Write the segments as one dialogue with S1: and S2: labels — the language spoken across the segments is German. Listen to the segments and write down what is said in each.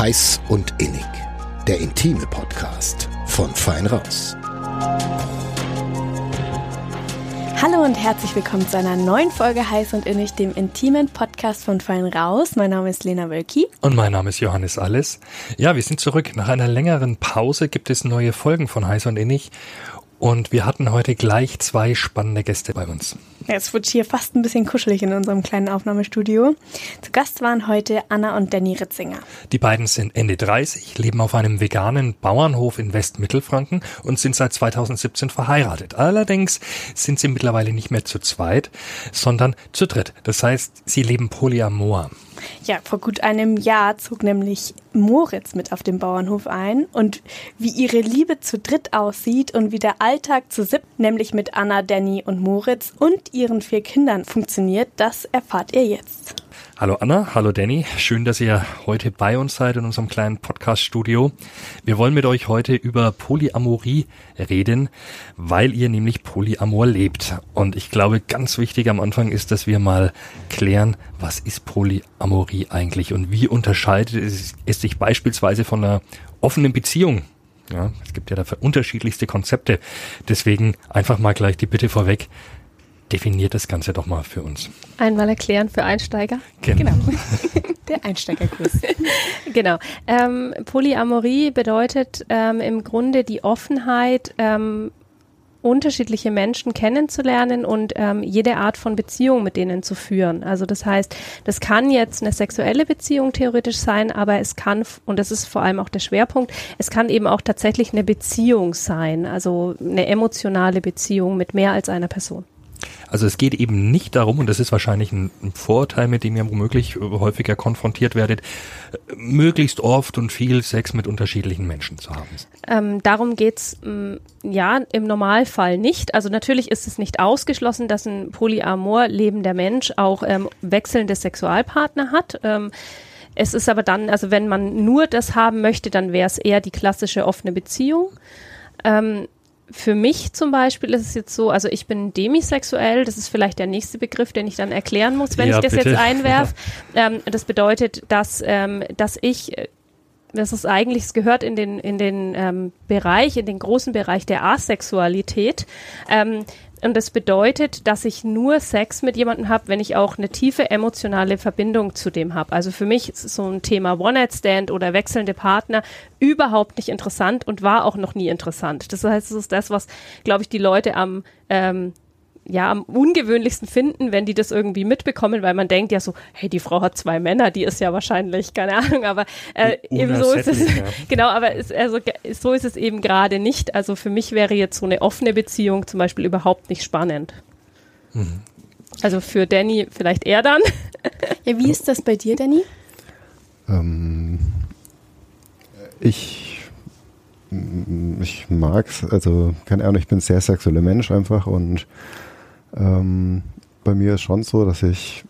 S1: Heiß und Innig, der intime Podcast von Fein Raus.
S2: Hallo und herzlich willkommen zu einer neuen Folge Heiß und Innig, dem intimen Podcast von Fein Raus. Mein Name ist Lena Wölki.
S3: Und mein Name ist Johannes Alles. Ja, wir sind zurück. Nach einer längeren Pause gibt es neue Folgen von Heiß und Innig. Und wir hatten heute gleich zwei spannende Gäste bei uns.
S2: Ja, es wird hier fast ein bisschen kuschelig in unserem kleinen Aufnahmestudio. Zu Gast waren heute Anna und Danny Ritzinger.
S3: Die beiden sind Ende 30, leben auf einem veganen Bauernhof in Westmittelfranken und sind seit 2017 verheiratet. Allerdings sind sie mittlerweile nicht mehr zu zweit, sondern zu dritt. Das heißt, sie leben polyamor.
S2: Ja, vor gut einem Jahr zog nämlich Moritz mit auf dem Bauernhof ein und wie ihre Liebe zu dritt aussieht und wie der Alltag zu siebt, nämlich mit Anna, Danny und Moritz und ihren vier Kindern funktioniert, das erfahrt ihr jetzt.
S3: Hallo Anna, hallo Danny. Schön, dass ihr heute bei uns seid in unserem kleinen Podcast-Studio. Wir wollen mit euch heute über Polyamorie reden, weil ihr nämlich Polyamor lebt. Und ich glaube, ganz wichtig am Anfang ist, dass wir mal klären, was ist Polyamorie eigentlich und wie unterscheidet es, sich beispielsweise von einer offenen Beziehung ja, es gibt ja dafür unterschiedlichste Konzepte. Deswegen einfach mal gleich die Bitte vorweg definiert das Ganze doch mal für uns.
S4: Einmal erklären für Einsteiger.
S2: Genau. genau. Der Einsteigerkurs.
S4: genau. Ähm, Polyamorie bedeutet ähm, im Grunde die Offenheit, ähm, unterschiedliche Menschen kennenzulernen und ähm, jede Art von Beziehung mit denen zu führen. Also das heißt, das kann jetzt eine sexuelle Beziehung theoretisch sein, aber es kann, und das ist vor allem auch der Schwerpunkt, es kann eben auch tatsächlich eine Beziehung sein, also eine emotionale Beziehung mit mehr als einer Person.
S3: Also es geht eben nicht darum, und das ist wahrscheinlich ein, Vorurteil, mit dem ihr womöglich häufiger konfrontiert werdet, möglichst oft und viel Sex mit unterschiedlichen Menschen zu haben.
S4: Ähm, darum geht's mm, ja im Normalfall nicht. Also natürlich ist es nicht ausgeschlossen, dass ein polyamor lebender Mensch auch ähm, wechselnde Sexualpartner hat. Ähm, es ist aber dann, also wenn man nur das haben möchte, dann wäre es eher die klassische offene Beziehung. Ähm, für mich zum Beispiel ist es jetzt so, also ich bin demisexuell, das ist vielleicht der nächste Begriff, den ich dann erklären muss, wenn ja, ich das bitte. jetzt einwerf. Ähm, das bedeutet, dass, ähm, dass ich das ist eigentlich, es gehört in den, in den ähm, Bereich, in den großen Bereich der Asexualität. Und das bedeutet, dass ich nur Sex mit jemandem habe, wenn ich auch eine tiefe emotionale Verbindung zu dem habe. Also für mich ist so ein Thema One-Night-Stand oder wechselnde Partner überhaupt nicht interessant und war auch noch nie interessant. Das heißt, es ist das, was, glaube ich, die Leute am ähm, ja am ungewöhnlichsten finden, wenn die das irgendwie mitbekommen, weil man denkt ja so, hey, die Frau hat zwei Männer, die ist ja wahrscheinlich, keine Ahnung, aber äh, eben so ist es, ja. genau, aber ist, also, so ist es eben gerade nicht. Also für mich wäre jetzt so eine offene Beziehung zum Beispiel überhaupt nicht spannend. Mhm. Also für Danny vielleicht eher dann.
S2: ja, wie ist das bei dir, Danny?
S5: Ähm, ich ich mag's, also keine Ahnung, ich bin ein sehr sexueller Mensch einfach und ähm, bei mir ist schon so, dass ich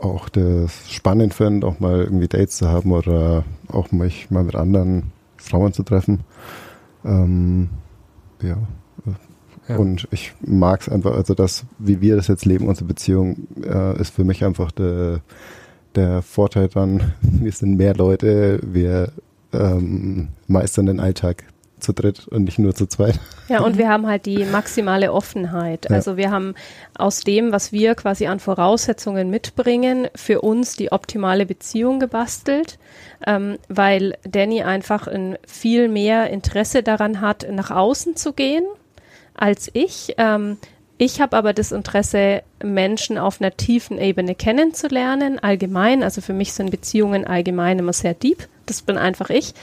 S5: auch das spannend finde, auch mal irgendwie Dates zu haben oder auch mich mal mit anderen Frauen zu treffen. Ähm, ja. ja. Und ich mag es einfach, also das, wie wir das jetzt leben, unsere Beziehung, äh, ist für mich einfach der, der Vorteil dann, wir sind mehr Leute, wir ähm, meistern den Alltag zu dritt und nicht nur zu zweit.
S4: Ja, und wir haben halt die maximale Offenheit. Ja. Also wir haben aus dem, was wir quasi an Voraussetzungen mitbringen, für uns die optimale Beziehung gebastelt, ähm, weil Danny einfach ein viel mehr Interesse daran hat, nach außen zu gehen als ich. Ähm, ich habe aber das Interesse, Menschen auf einer tiefen Ebene kennenzulernen, allgemein. Also für mich sind Beziehungen allgemein immer sehr deep. Das bin einfach ich.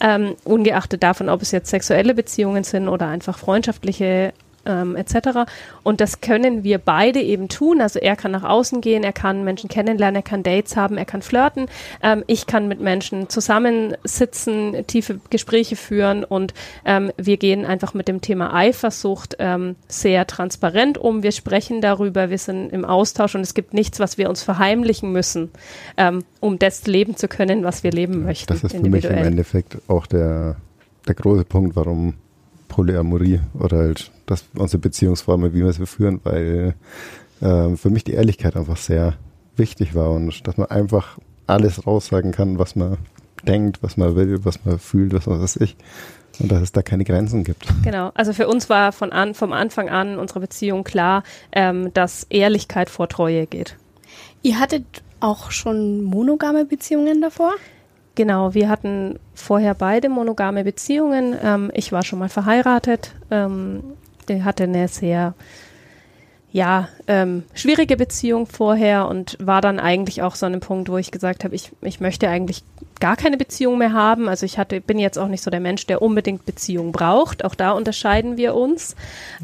S4: Ähm, ungeachtet davon, ob es jetzt sexuelle Beziehungen sind oder einfach freundschaftliche ähm, etc. Und das können wir beide eben tun. Also er kann nach außen gehen, er kann Menschen kennenlernen, er kann Dates haben, er kann flirten. Ähm, ich kann mit Menschen zusammensitzen, tiefe Gespräche führen und ähm, wir gehen einfach mit dem Thema Eifersucht ähm, sehr transparent um. Wir sprechen darüber, wir sind im Austausch und es gibt nichts, was wir uns verheimlichen müssen, ähm, um das leben zu können, was wir leben möchten.
S5: Das ist für mich im Endeffekt auch der, der große Punkt, warum Polyamorie oder halt das, unsere Beziehungsformen, wie wir sie führen, weil äh, für mich die Ehrlichkeit einfach sehr wichtig war und dass man einfach alles raussagen kann, was man denkt, was man will, was man fühlt, was weiß ich. Und dass es da keine Grenzen gibt.
S4: Genau. Also für uns war von an, vom Anfang an unserer Beziehung klar, ähm, dass Ehrlichkeit vor Treue geht.
S2: Ihr hattet auch schon monogame Beziehungen davor?
S4: Genau, wir hatten vorher beide monogame Beziehungen. Ähm, ich war schon mal verheiratet. Ähm, der hatte eine sehr ja, ähm, schwierige Beziehung vorher und war dann eigentlich auch so an einem Punkt, wo ich gesagt habe, ich, ich möchte eigentlich gar keine Beziehung mehr haben. Also ich hatte, bin jetzt auch nicht so der Mensch, der unbedingt Beziehung braucht. Auch da unterscheiden wir uns.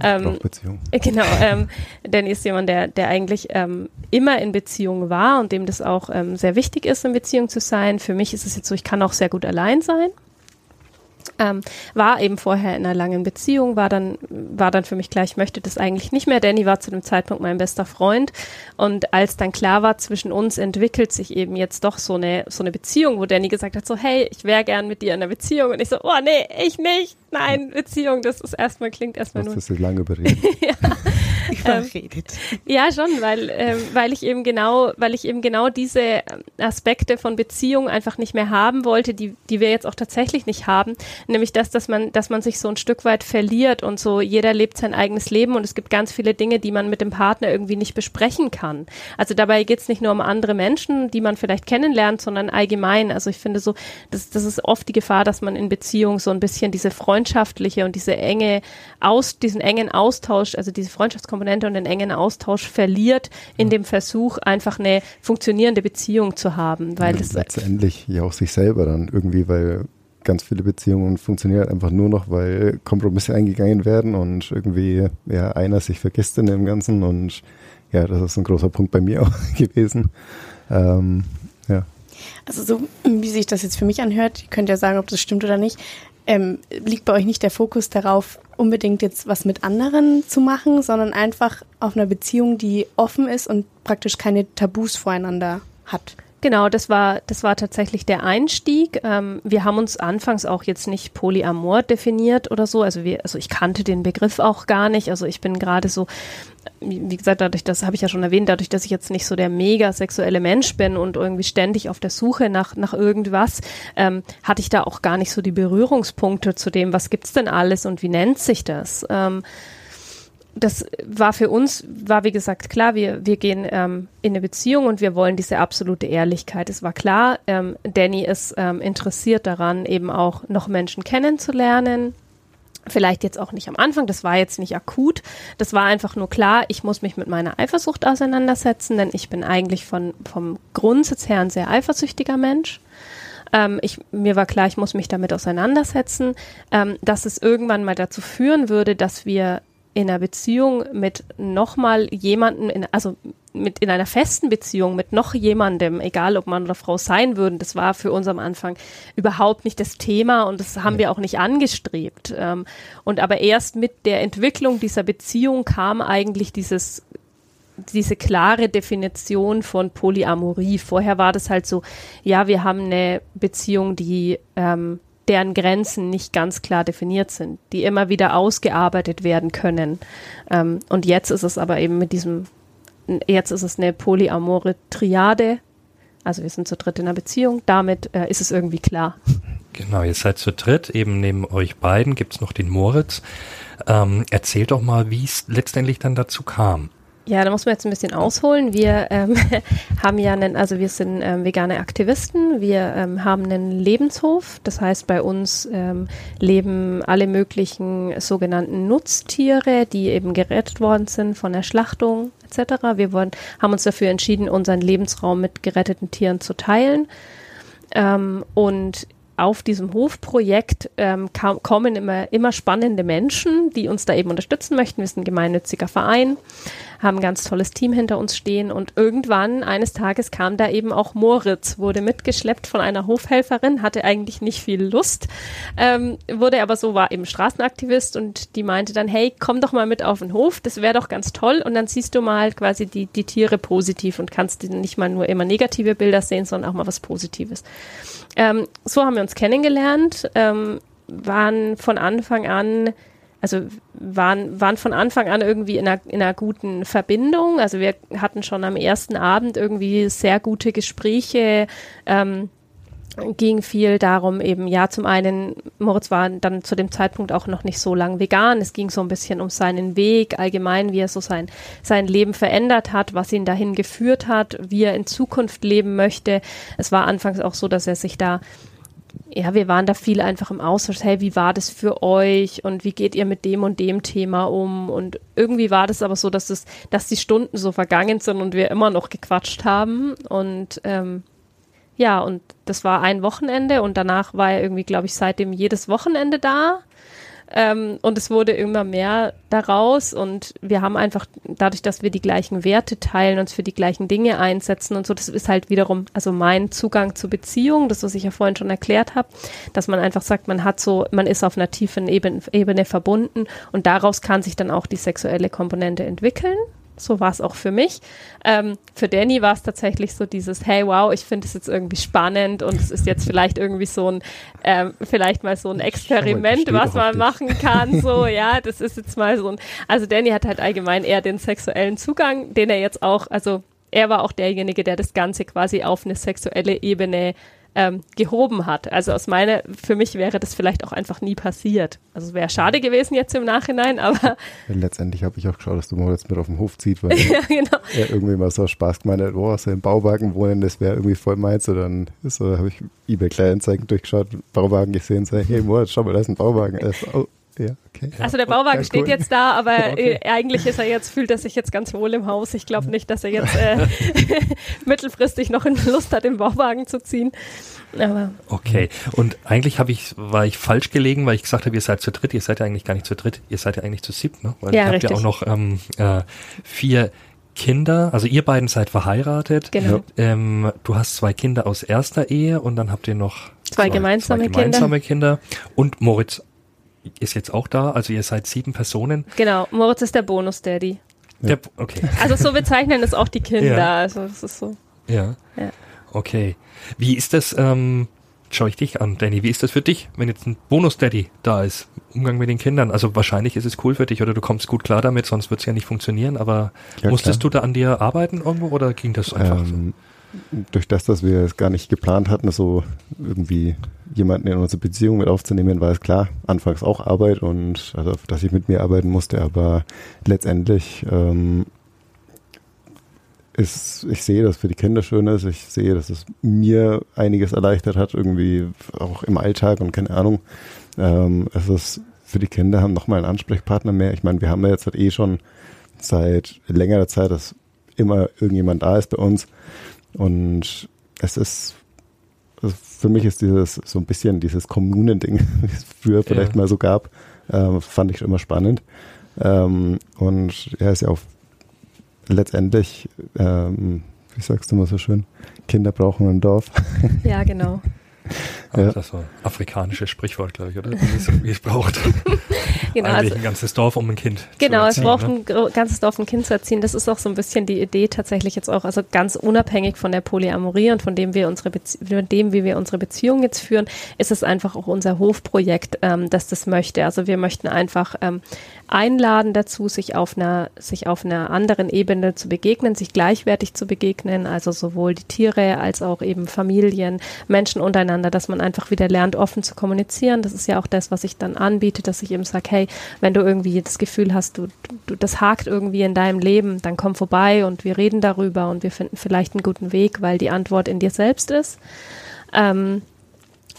S5: Ähm, Beziehung.
S4: Genau, ähm, Danny ist jemand, der, der eigentlich ähm, immer in Beziehung war und dem das auch ähm, sehr wichtig ist, in Beziehung zu sein. Für mich ist es jetzt so, ich kann auch sehr gut allein sein. Ähm, war eben vorher in einer langen Beziehung, war dann, war dann für mich klar, ich möchte das eigentlich nicht mehr. Danny war zu dem Zeitpunkt mein bester Freund. Und als dann klar war, zwischen uns entwickelt sich eben jetzt doch so eine, so eine Beziehung, wo Danny gesagt hat, so, hey, ich wäre gern mit dir in einer Beziehung. Und ich so, oh nee, ich nicht. Nein, Beziehung, das ist erstmal, klingt erstmal nur.
S5: Das ist lange überredet.
S4: ja.
S2: Überredet.
S4: Ähm, ja, schon, weil, ähm, weil ich eben genau, weil ich eben genau diese Aspekte von Beziehung einfach nicht mehr haben wollte, die, die wir jetzt auch tatsächlich nicht haben. Nämlich das, dass man, dass man sich so ein Stück weit verliert und so jeder lebt sein eigenes Leben und es gibt ganz viele Dinge, die man mit dem Partner irgendwie nicht besprechen kann. Also dabei geht es nicht nur um andere Menschen, die man vielleicht kennenlernt, sondern allgemein. Also ich finde so, das, das ist oft die Gefahr, dass man in Beziehung so ein bisschen diese freundschaftliche und diese enge aus, diesen engen Austausch, also diese Freundschaftskomponente und den engen Austausch verliert in dem Versuch, einfach eine funktionierende Beziehung zu haben. Weil
S5: ja,
S4: das
S5: letztendlich ja auch sich selber dann irgendwie, weil ganz viele Beziehungen funktionieren halt einfach nur noch, weil Kompromisse eingegangen werden und irgendwie ja einer sich vergisst in dem Ganzen und ja, das ist ein großer Punkt bei mir auch gewesen. Ähm, ja.
S2: Also so wie sich das jetzt für mich anhört, ihr könnt ja sagen, ob das stimmt oder nicht, ähm, liegt bei euch nicht der Fokus darauf, unbedingt jetzt was mit anderen zu machen, sondern einfach auf einer Beziehung, die offen ist und praktisch keine Tabus voreinander hat.
S4: Genau, das war, das war tatsächlich der Einstieg. Ähm, wir haben uns anfangs auch jetzt nicht Polyamor definiert oder so. Also wir, also ich kannte den Begriff auch gar nicht. Also ich bin gerade so, wie gesagt, dadurch, das habe ich ja schon erwähnt, dadurch, dass ich jetzt nicht so der mega sexuelle Mensch bin und irgendwie ständig auf der Suche nach, nach irgendwas, ähm, hatte ich da auch gar nicht so die Berührungspunkte zu dem, was gibt's denn alles und wie nennt sich das? Ähm, das war für uns, war wie gesagt klar, wir, wir gehen ähm, in eine Beziehung und wir wollen diese absolute Ehrlichkeit. Es war klar, ähm, Danny ist ähm, interessiert daran, eben auch noch Menschen kennenzulernen. Vielleicht jetzt auch nicht am Anfang, das war jetzt nicht akut. Das war einfach nur klar, ich muss mich mit meiner Eifersucht auseinandersetzen, denn ich bin eigentlich von, vom Grundsatz her ein sehr eifersüchtiger Mensch. Ähm, ich, mir war klar, ich muss mich damit auseinandersetzen, ähm, dass es irgendwann mal dazu führen würde, dass wir in einer Beziehung mit nochmal jemanden, in, also mit in einer festen Beziehung mit noch jemandem, egal ob Mann oder Frau sein würden, das war für uns am Anfang überhaupt nicht das Thema und das haben wir auch nicht angestrebt. Ähm, und aber erst mit der Entwicklung dieser Beziehung kam eigentlich dieses diese klare Definition von Polyamorie. Vorher war das halt so, ja, wir haben eine Beziehung, die ähm, deren Grenzen nicht ganz klar definiert sind, die immer wieder ausgearbeitet werden können. Ähm, und jetzt ist es aber eben mit diesem, jetzt ist es eine polyamore Triade. Also wir sind zu dritt in einer Beziehung. Damit äh, ist es irgendwie klar.
S3: Genau, ihr seid zu dritt. Eben neben euch beiden gibt's noch den Moritz. Ähm, erzählt doch mal, wie es letztendlich dann dazu kam.
S4: Ja, da muss man jetzt ein bisschen ausholen. Wir ähm, haben ja einen, also wir sind ähm, vegane Aktivisten. Wir ähm, haben einen Lebenshof. Das heißt, bei uns ähm, leben alle möglichen sogenannten Nutztiere, die eben gerettet worden sind von der Schlachtung etc. Wir wollen, haben uns dafür entschieden, unseren Lebensraum mit geretteten Tieren zu teilen. Ähm, und auf diesem Hofprojekt ähm, kommen immer, immer spannende Menschen, die uns da eben unterstützen möchten. Wir sind ein gemeinnütziger Verein, haben ein ganz tolles Team hinter uns stehen und irgendwann eines Tages kam da eben auch Moritz, wurde mitgeschleppt von einer Hofhelferin, hatte eigentlich nicht viel Lust, ähm, wurde aber so, war eben Straßenaktivist und die meinte dann, hey, komm doch mal mit auf den Hof, das wäre doch ganz toll und dann siehst du mal quasi die, die Tiere positiv und kannst nicht mal nur immer negative Bilder sehen, sondern auch mal was Positives. Ähm, so haben wir uns kennengelernt, ähm, waren von Anfang an, also waren, waren von Anfang an irgendwie in einer, in einer guten Verbindung. Also wir hatten schon am ersten Abend irgendwie sehr gute Gespräche. Ähm, ging viel darum, eben, ja, zum einen, Moritz war dann zu dem Zeitpunkt auch noch nicht so lang vegan. Es ging so ein bisschen um seinen Weg, allgemein, wie er so sein, sein Leben verändert hat, was ihn dahin geführt hat, wie er in Zukunft leben möchte. Es war anfangs auch so, dass er sich da ja, wir waren da viel einfach im Austausch. Hey, wie war das für euch und wie geht ihr mit dem und dem Thema um? Und irgendwie war das aber so, dass es, dass die Stunden so vergangen sind und wir immer noch gequatscht haben. Und ähm, ja, und das war ein Wochenende und danach war er irgendwie, glaube ich, seitdem jedes Wochenende da. Ähm, und es wurde immer mehr daraus und wir haben einfach, dadurch, dass wir die gleichen Werte teilen, uns für die gleichen Dinge einsetzen und so, das ist halt wiederum, also mein Zugang zur Beziehung, das, was ich ja vorhin schon erklärt habe, dass man einfach sagt, man hat so, man ist auf einer tiefen Ebene, Ebene verbunden und daraus kann sich dann auch die sexuelle Komponente entwickeln. So war es auch für mich. Ähm, für Danny war es tatsächlich so dieses, hey, wow, ich finde es jetzt irgendwie spannend und es ist jetzt vielleicht irgendwie so ein, ähm, vielleicht mal so ein Experiment, was man machen kann. So, ja, das ist jetzt mal so ein, also Danny hat halt allgemein eher den sexuellen Zugang, den er jetzt auch, also er war auch derjenige, der das Ganze quasi auf eine sexuelle Ebene ähm, gehoben hat. Also aus meiner, für mich wäre das vielleicht auch einfach nie passiert. Also es wäre schade gewesen jetzt im Nachhinein, aber.
S5: Letztendlich habe ich auch geschaut, dass du mal jetzt mit auf den Hof zieht, weil ja, genau. er irgendwie mal so Spaß gemeint hat, oh, so im Bauwagen wohnen, das wäre irgendwie voll meins. Und dann so, habe ich eBay Kleinanzeigen durchgeschaut, Bauwagen gesehen, sage, hey Moritz, schau mal, da ist ein Bauwagen. So, oh, ja, okay.
S4: Also der Bauwagen ja, steht cool. jetzt da, aber okay. äh, eigentlich ist er jetzt, fühlt er sich jetzt ganz wohl im Haus. Ich glaube nicht, dass er jetzt äh, mittelfristig noch Lust hat, den Bauwagen zu ziehen.
S3: Aber okay. Und eigentlich habe ich, war ich falsch gelegen, weil ich gesagt habe, ihr seid zu dritt. Ihr seid ja eigentlich gar nicht zu dritt. Ihr seid ja eigentlich zu siebt, ne? Weil
S4: ja,
S3: ihr habt
S4: richtig.
S3: ja auch noch ähm, äh, vier Kinder, also ihr beiden seid verheiratet.
S4: Genau.
S3: Ähm, du hast zwei Kinder aus erster Ehe und dann habt ihr noch
S4: zwei, zwei gemeinsame,
S3: zwei gemeinsame Kinder. Kinder. Und Moritz ist jetzt auch da, also ihr seid sieben Personen.
S4: Genau, Moritz ist der Bonus-Daddy.
S3: Ja. okay.
S4: Also so bezeichnen es auch die Kinder. Ja. Also das ist so.
S3: Ja. ja. Okay. Wie ist das, ähm, schau ich dich an, Danny, wie ist das für dich, wenn jetzt ein Bonus-Daddy da ist? Umgang mit den Kindern. Also wahrscheinlich ist es cool für dich oder du kommst gut klar damit, sonst wird es ja nicht funktionieren, aber ja, musstest klar. du da an dir arbeiten irgendwo oder ging das einfach ähm, so?
S5: Durch das, dass wir es gar nicht geplant hatten, so irgendwie jemanden in unsere Beziehung mit aufzunehmen, war es klar, anfangs auch Arbeit und also, dass ich mit mir arbeiten musste, aber letztendlich ähm, ist, ich sehe, dass für die Kinder schön ist, ich sehe, dass es mir einiges erleichtert hat, irgendwie auch im Alltag und keine Ahnung. Ähm, es ist für die Kinder haben nochmal einen Ansprechpartner mehr. Ich meine, wir haben ja jetzt halt eh schon seit längerer Zeit, dass immer irgendjemand da ist bei uns. Und es ist, also für mich ist dieses so ein bisschen dieses Kommunending, wie es früher vielleicht ja. mal so gab, äh, fand ich schon immer spannend. Ähm, und er ja, ist ja auch letztendlich, ähm, wie sagst du mal so schön, Kinder brauchen ein Dorf.
S4: Ja, genau.
S3: Ja. Das ist so ein afrikanisches Sprichwort, glaube ich, oder? Wie es braucht.
S4: genau,
S3: Eigentlich also, ein ganzes Dorf, um ein Kind
S4: Genau, erziehen, es braucht ne? ein ganzes Dorf, um ein Kind zu erziehen. Das ist auch so ein bisschen die Idee tatsächlich jetzt auch, also ganz unabhängig von der Polyamorie und von dem wir unsere Bezie von dem, wie wir unsere Beziehung jetzt führen, ist es einfach auch unser Hofprojekt, ähm, das das möchte. Also wir möchten einfach ähm, einladen dazu, sich auf einer, sich auf einer anderen Ebene zu begegnen, sich gleichwertig zu begegnen, also sowohl die Tiere als auch eben Familien, Menschen untereinander, dass man einfach wieder lernt, offen zu kommunizieren. Das ist ja auch das, was ich dann anbiete, dass ich eben sage, hey, wenn du irgendwie das Gefühl hast, du, du, das hakt irgendwie in deinem Leben, dann komm vorbei und wir reden darüber und wir finden vielleicht einen guten Weg, weil die Antwort in dir selbst ist. Ähm,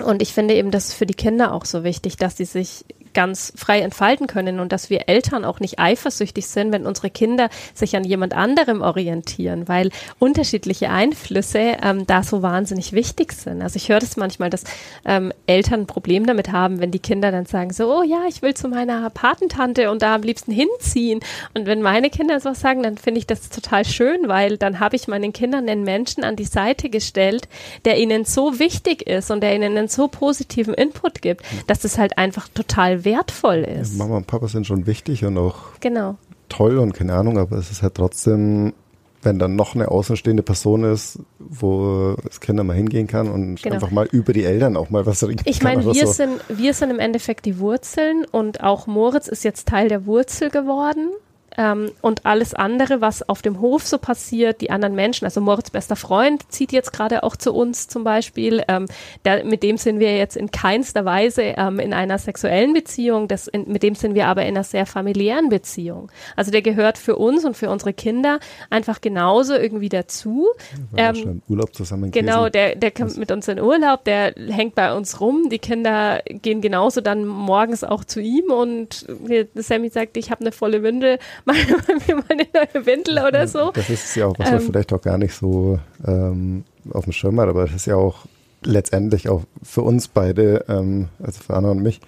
S4: und ich finde eben, das ist für die Kinder auch so wichtig, dass sie sich ganz frei entfalten können und dass wir Eltern auch nicht eifersüchtig sind, wenn unsere Kinder sich an jemand anderem orientieren, weil unterschiedliche Einflüsse ähm, da so wahnsinnig wichtig sind. Also ich höre das manchmal, dass ähm, Eltern ein Problem damit haben, wenn die Kinder dann sagen so, oh ja, ich will zu meiner Patentante und da am liebsten hinziehen. Und wenn meine Kinder sowas sagen, dann finde ich das total schön, weil dann habe ich meinen Kindern einen Menschen an die Seite gestellt, der ihnen so wichtig ist und der ihnen einen so positiven Input gibt, dass es halt einfach total wertvoll ist.
S5: Mama und Papa sind schon wichtig und auch
S4: genau.
S5: toll und keine Ahnung, aber es ist halt trotzdem, wenn dann noch eine außenstehende Person ist, wo das Kind mal hingehen kann und genau. einfach mal über die Eltern auch mal was
S4: reden Ich meine, wir so. sind, wir sind im Endeffekt die Wurzeln und auch Moritz ist jetzt Teil der Wurzel geworden ähm, und alles andere, was auf dem Hof so passiert, die anderen Menschen, also Moritz bester Freund zieht jetzt gerade auch zu uns zum Beispiel, ähm, der, mit dem sind wir jetzt in keinster Weise ähm, in einer sexuellen Beziehung, das in, mit dem sind wir aber in einer sehr familiären Beziehung. Also der gehört für uns und für unsere Kinder einfach genauso irgendwie dazu.
S5: Ja, ähm, schon im Urlaub zusammen
S4: Genau, der, der kommt mit uns in Urlaub, der hängt bei uns rum, die Kinder gehen genauso dann morgens auch zu ihm und Sammy sagt, ich habe eine volle Windel, machen wir mal eine neue Windel oder so.
S5: Das ist ja auch, was man ähm, vielleicht auch gar nicht so ähm, auf dem Schirm hat, aber das ist ja auch letztendlich auch für uns beide, ähm, also für Anna und mich,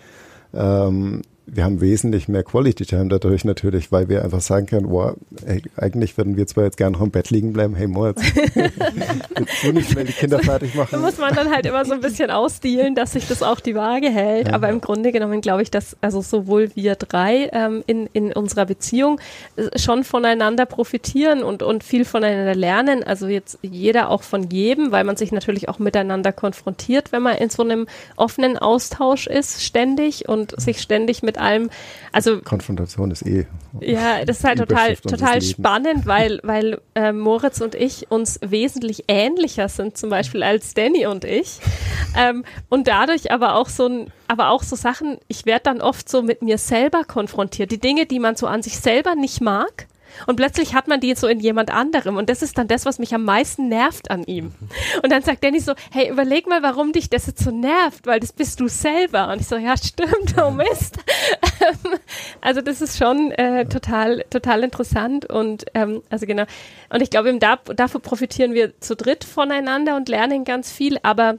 S5: ähm, wir haben wesentlich mehr Quality Time dadurch natürlich, weil wir einfach sagen können, boah, ey, eigentlich würden wir zwar jetzt gerne noch im Bett liegen bleiben, hey Moritz, jetzt du nicht schnell die Kinder fertig machen.
S4: Da muss man dann halt immer so ein bisschen ausdealen, dass sich das auch die Waage hält. Ja. Aber im Grunde genommen glaube ich, dass also sowohl wir drei ähm, in, in unserer Beziehung äh, schon voneinander profitieren und, und viel voneinander lernen. Also jetzt jeder auch von jedem, weil man sich natürlich auch miteinander konfrontiert, wenn man in so einem offenen Austausch ist, ständig und sich ständig mit allem. Also
S5: Konfrontation ist eh.
S4: Ja, das ist halt total total spannend, weil weil äh, Moritz und ich uns wesentlich ähnlicher sind zum Beispiel als Danny und ich ähm, und dadurch aber auch so ein aber auch so Sachen. Ich werde dann oft so mit mir selber konfrontiert. Die Dinge, die man so an sich selber nicht mag und plötzlich hat man die so in jemand anderem. Und das ist dann das, was mich am meisten nervt an ihm. Und dann sagt Danny so, hey, überleg mal, warum dich das jetzt so nervt, weil das bist du selber. Und ich so, ja, stimmt, oh Mist. also das ist schon äh, total, total interessant. Und ähm, also genau. Und ich glaube, da, dafür profitieren wir zu dritt voneinander und lernen ganz viel. Aber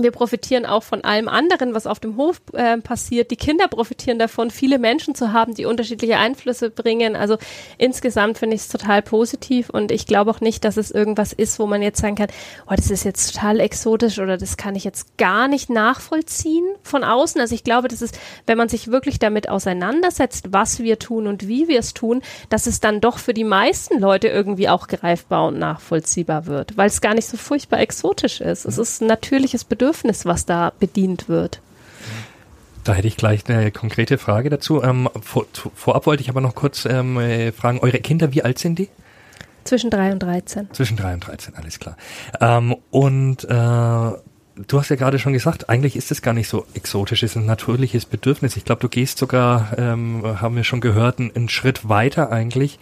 S4: wir profitieren auch von allem anderen, was auf dem Hof äh, passiert. Die Kinder profitieren davon, viele Menschen zu haben, die unterschiedliche Einflüsse bringen. Also insgesamt finde ich es total positiv und ich glaube auch nicht, dass es irgendwas ist, wo man jetzt sagen kann, oh, das ist jetzt total exotisch oder das kann ich jetzt gar nicht nachvollziehen von außen. Also ich glaube, das ist, wenn man sich wirklich damit auseinandersetzt, was wir tun und wie wir es tun, dass es dann doch für die meisten Leute irgendwie auch greifbar und nachvollziehbar wird, weil es gar nicht so furchtbar exotisch ist. Es ist ein natürliches Bedürfnis Bedürfnis, was da bedient wird.
S3: Da hätte ich gleich eine konkrete Frage dazu. Ähm, vor, vorab wollte ich aber noch kurz ähm, äh, fragen, eure Kinder, wie alt sind die?
S4: Zwischen drei und 13.
S3: Zwischen drei und 13, alles klar. Ähm, und äh, du hast ja gerade schon gesagt, eigentlich ist es gar nicht so exotisch, es ist ein natürliches Bedürfnis. Ich glaube, du gehst sogar, ähm, haben wir schon gehört, einen, einen Schritt weiter eigentlich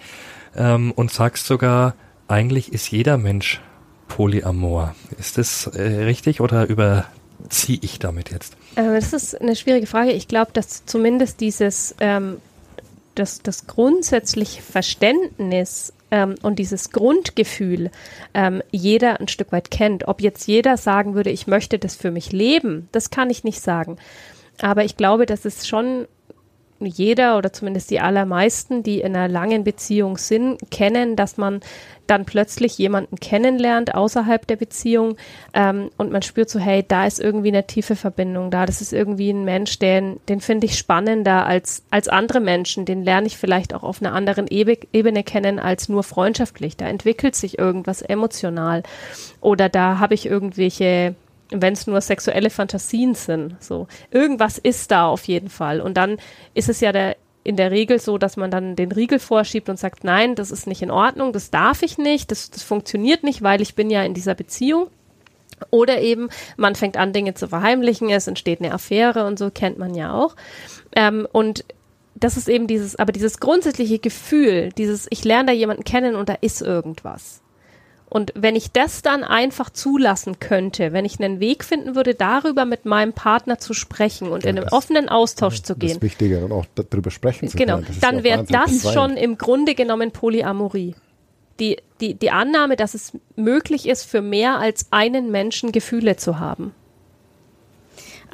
S3: ähm, und sagst sogar, eigentlich ist jeder Mensch Polyamor. Ist das äh, richtig oder überziehe ich damit jetzt?
S4: Äh, das ist eine schwierige Frage. Ich glaube, dass zumindest dieses ähm, das, das grundsätzliche Verständnis ähm, und dieses Grundgefühl ähm, jeder ein Stück weit kennt. Ob jetzt jeder sagen würde, ich möchte das für mich leben, das kann ich nicht sagen. Aber ich glaube, dass es schon jeder oder zumindest die allermeisten, die in einer langen Beziehung sind, kennen, dass man dann plötzlich jemanden kennenlernt außerhalb der Beziehung ähm, und man spürt so, hey, da ist irgendwie eine tiefe Verbindung da. Das ist irgendwie ein Mensch, den, den finde ich spannender als, als andere Menschen. Den lerne ich vielleicht auch auf einer anderen Ebe Ebene kennen als nur freundschaftlich. Da entwickelt sich irgendwas emotional. Oder da habe ich irgendwelche wenn es nur sexuelle Fantasien sind. So irgendwas ist da auf jeden Fall. Und dann ist es ja der in der Regel so, dass man dann den Riegel vorschiebt und sagt, nein, das ist nicht in Ordnung, das darf ich nicht, das, das funktioniert nicht, weil ich bin ja in dieser Beziehung. Oder eben, man fängt an, Dinge zu verheimlichen, es entsteht eine Affäre und so kennt man ja auch. Ähm, und das ist eben dieses, aber dieses grundsätzliche Gefühl, dieses, ich lerne da jemanden kennen und da ist irgendwas. Und wenn ich das dann einfach zulassen könnte, wenn ich einen Weg finden würde, darüber mit meinem Partner zu sprechen und ja, in einen offenen Austausch zu gehen. Das
S5: Wichtige und auch darüber sprechen zu
S4: genau, können. Genau, dann wäre das befreiend. schon im Grunde genommen Polyamorie. Die, die, die Annahme, dass es möglich ist, für mehr als einen Menschen Gefühle zu haben.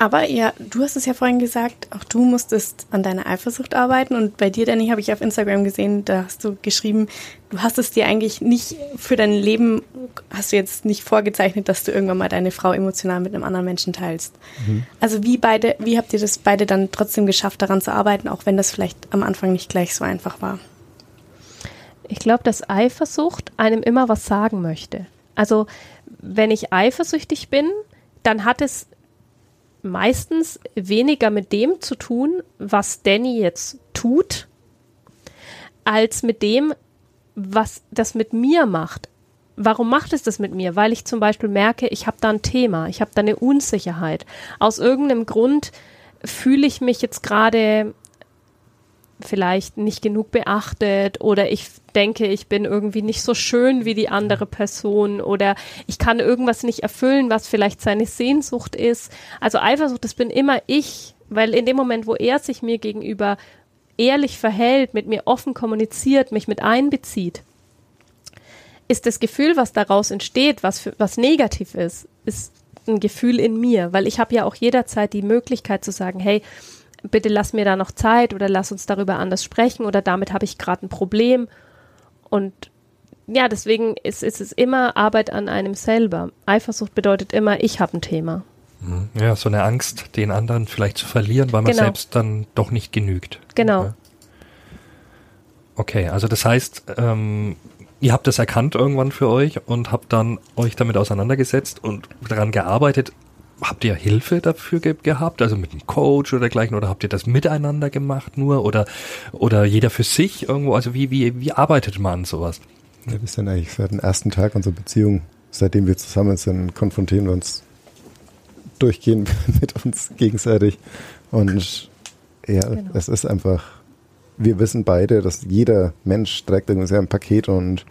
S2: Aber ja, du hast es ja vorhin gesagt, auch du musstest an deiner Eifersucht arbeiten. Und bei dir, Danny, habe ich auf Instagram gesehen, da hast du geschrieben, du hast es dir eigentlich nicht für dein Leben, hast du jetzt nicht vorgezeichnet, dass du irgendwann mal deine Frau emotional mit einem anderen Menschen teilst. Mhm. Also wie beide, wie habt ihr das beide dann trotzdem geschafft, daran zu arbeiten, auch wenn das vielleicht am Anfang nicht gleich so einfach war?
S4: Ich glaube, dass Eifersucht einem immer was sagen möchte. Also wenn ich eifersüchtig bin, dann hat es meistens weniger mit dem zu tun, was Danny jetzt tut, als mit dem, was das mit mir macht. Warum macht es das mit mir? Weil ich zum Beispiel merke, ich habe da ein Thema, ich habe da eine Unsicherheit. Aus irgendeinem Grund fühle ich mich jetzt gerade vielleicht nicht genug beachtet oder ich denke, ich bin irgendwie nicht so schön wie die andere Person oder ich kann irgendwas nicht erfüllen, was vielleicht seine Sehnsucht ist. Also Eifersucht, das bin immer ich, weil in dem Moment, wo er sich mir gegenüber ehrlich verhält, mit mir offen kommuniziert, mich mit einbezieht, ist das Gefühl, was daraus entsteht, was, für, was negativ ist, ist ein Gefühl in mir, weil ich habe ja auch jederzeit die Möglichkeit zu sagen, hey, bitte lass mir da noch Zeit oder lass uns darüber anders sprechen oder damit habe ich gerade ein Problem. Und ja, deswegen ist, ist es immer Arbeit an einem selber. Eifersucht bedeutet immer, ich habe ein Thema.
S3: Mhm. Ja, so eine Angst, den anderen vielleicht zu verlieren, weil man genau. selbst dann doch nicht genügt.
S4: Genau.
S3: Okay, also das heißt, ähm, ihr habt das erkannt irgendwann für euch und habt dann euch damit auseinandergesetzt und daran gearbeitet, habt ihr Hilfe dafür ge gehabt, also mit einem Coach oder dergleichen, oder habt ihr das miteinander gemacht nur oder oder jeder für sich irgendwo? Also wie wie wie arbeitet man an sowas?
S5: Ja, wir sind eigentlich seit dem ersten Tag unserer Beziehung, seitdem wir zusammen sind, konfrontieren wir uns durchgehend mit uns gegenseitig und ja, genau. es ist einfach, wir wissen beide, dass jeder Mensch trägt irgendwie ein Paket und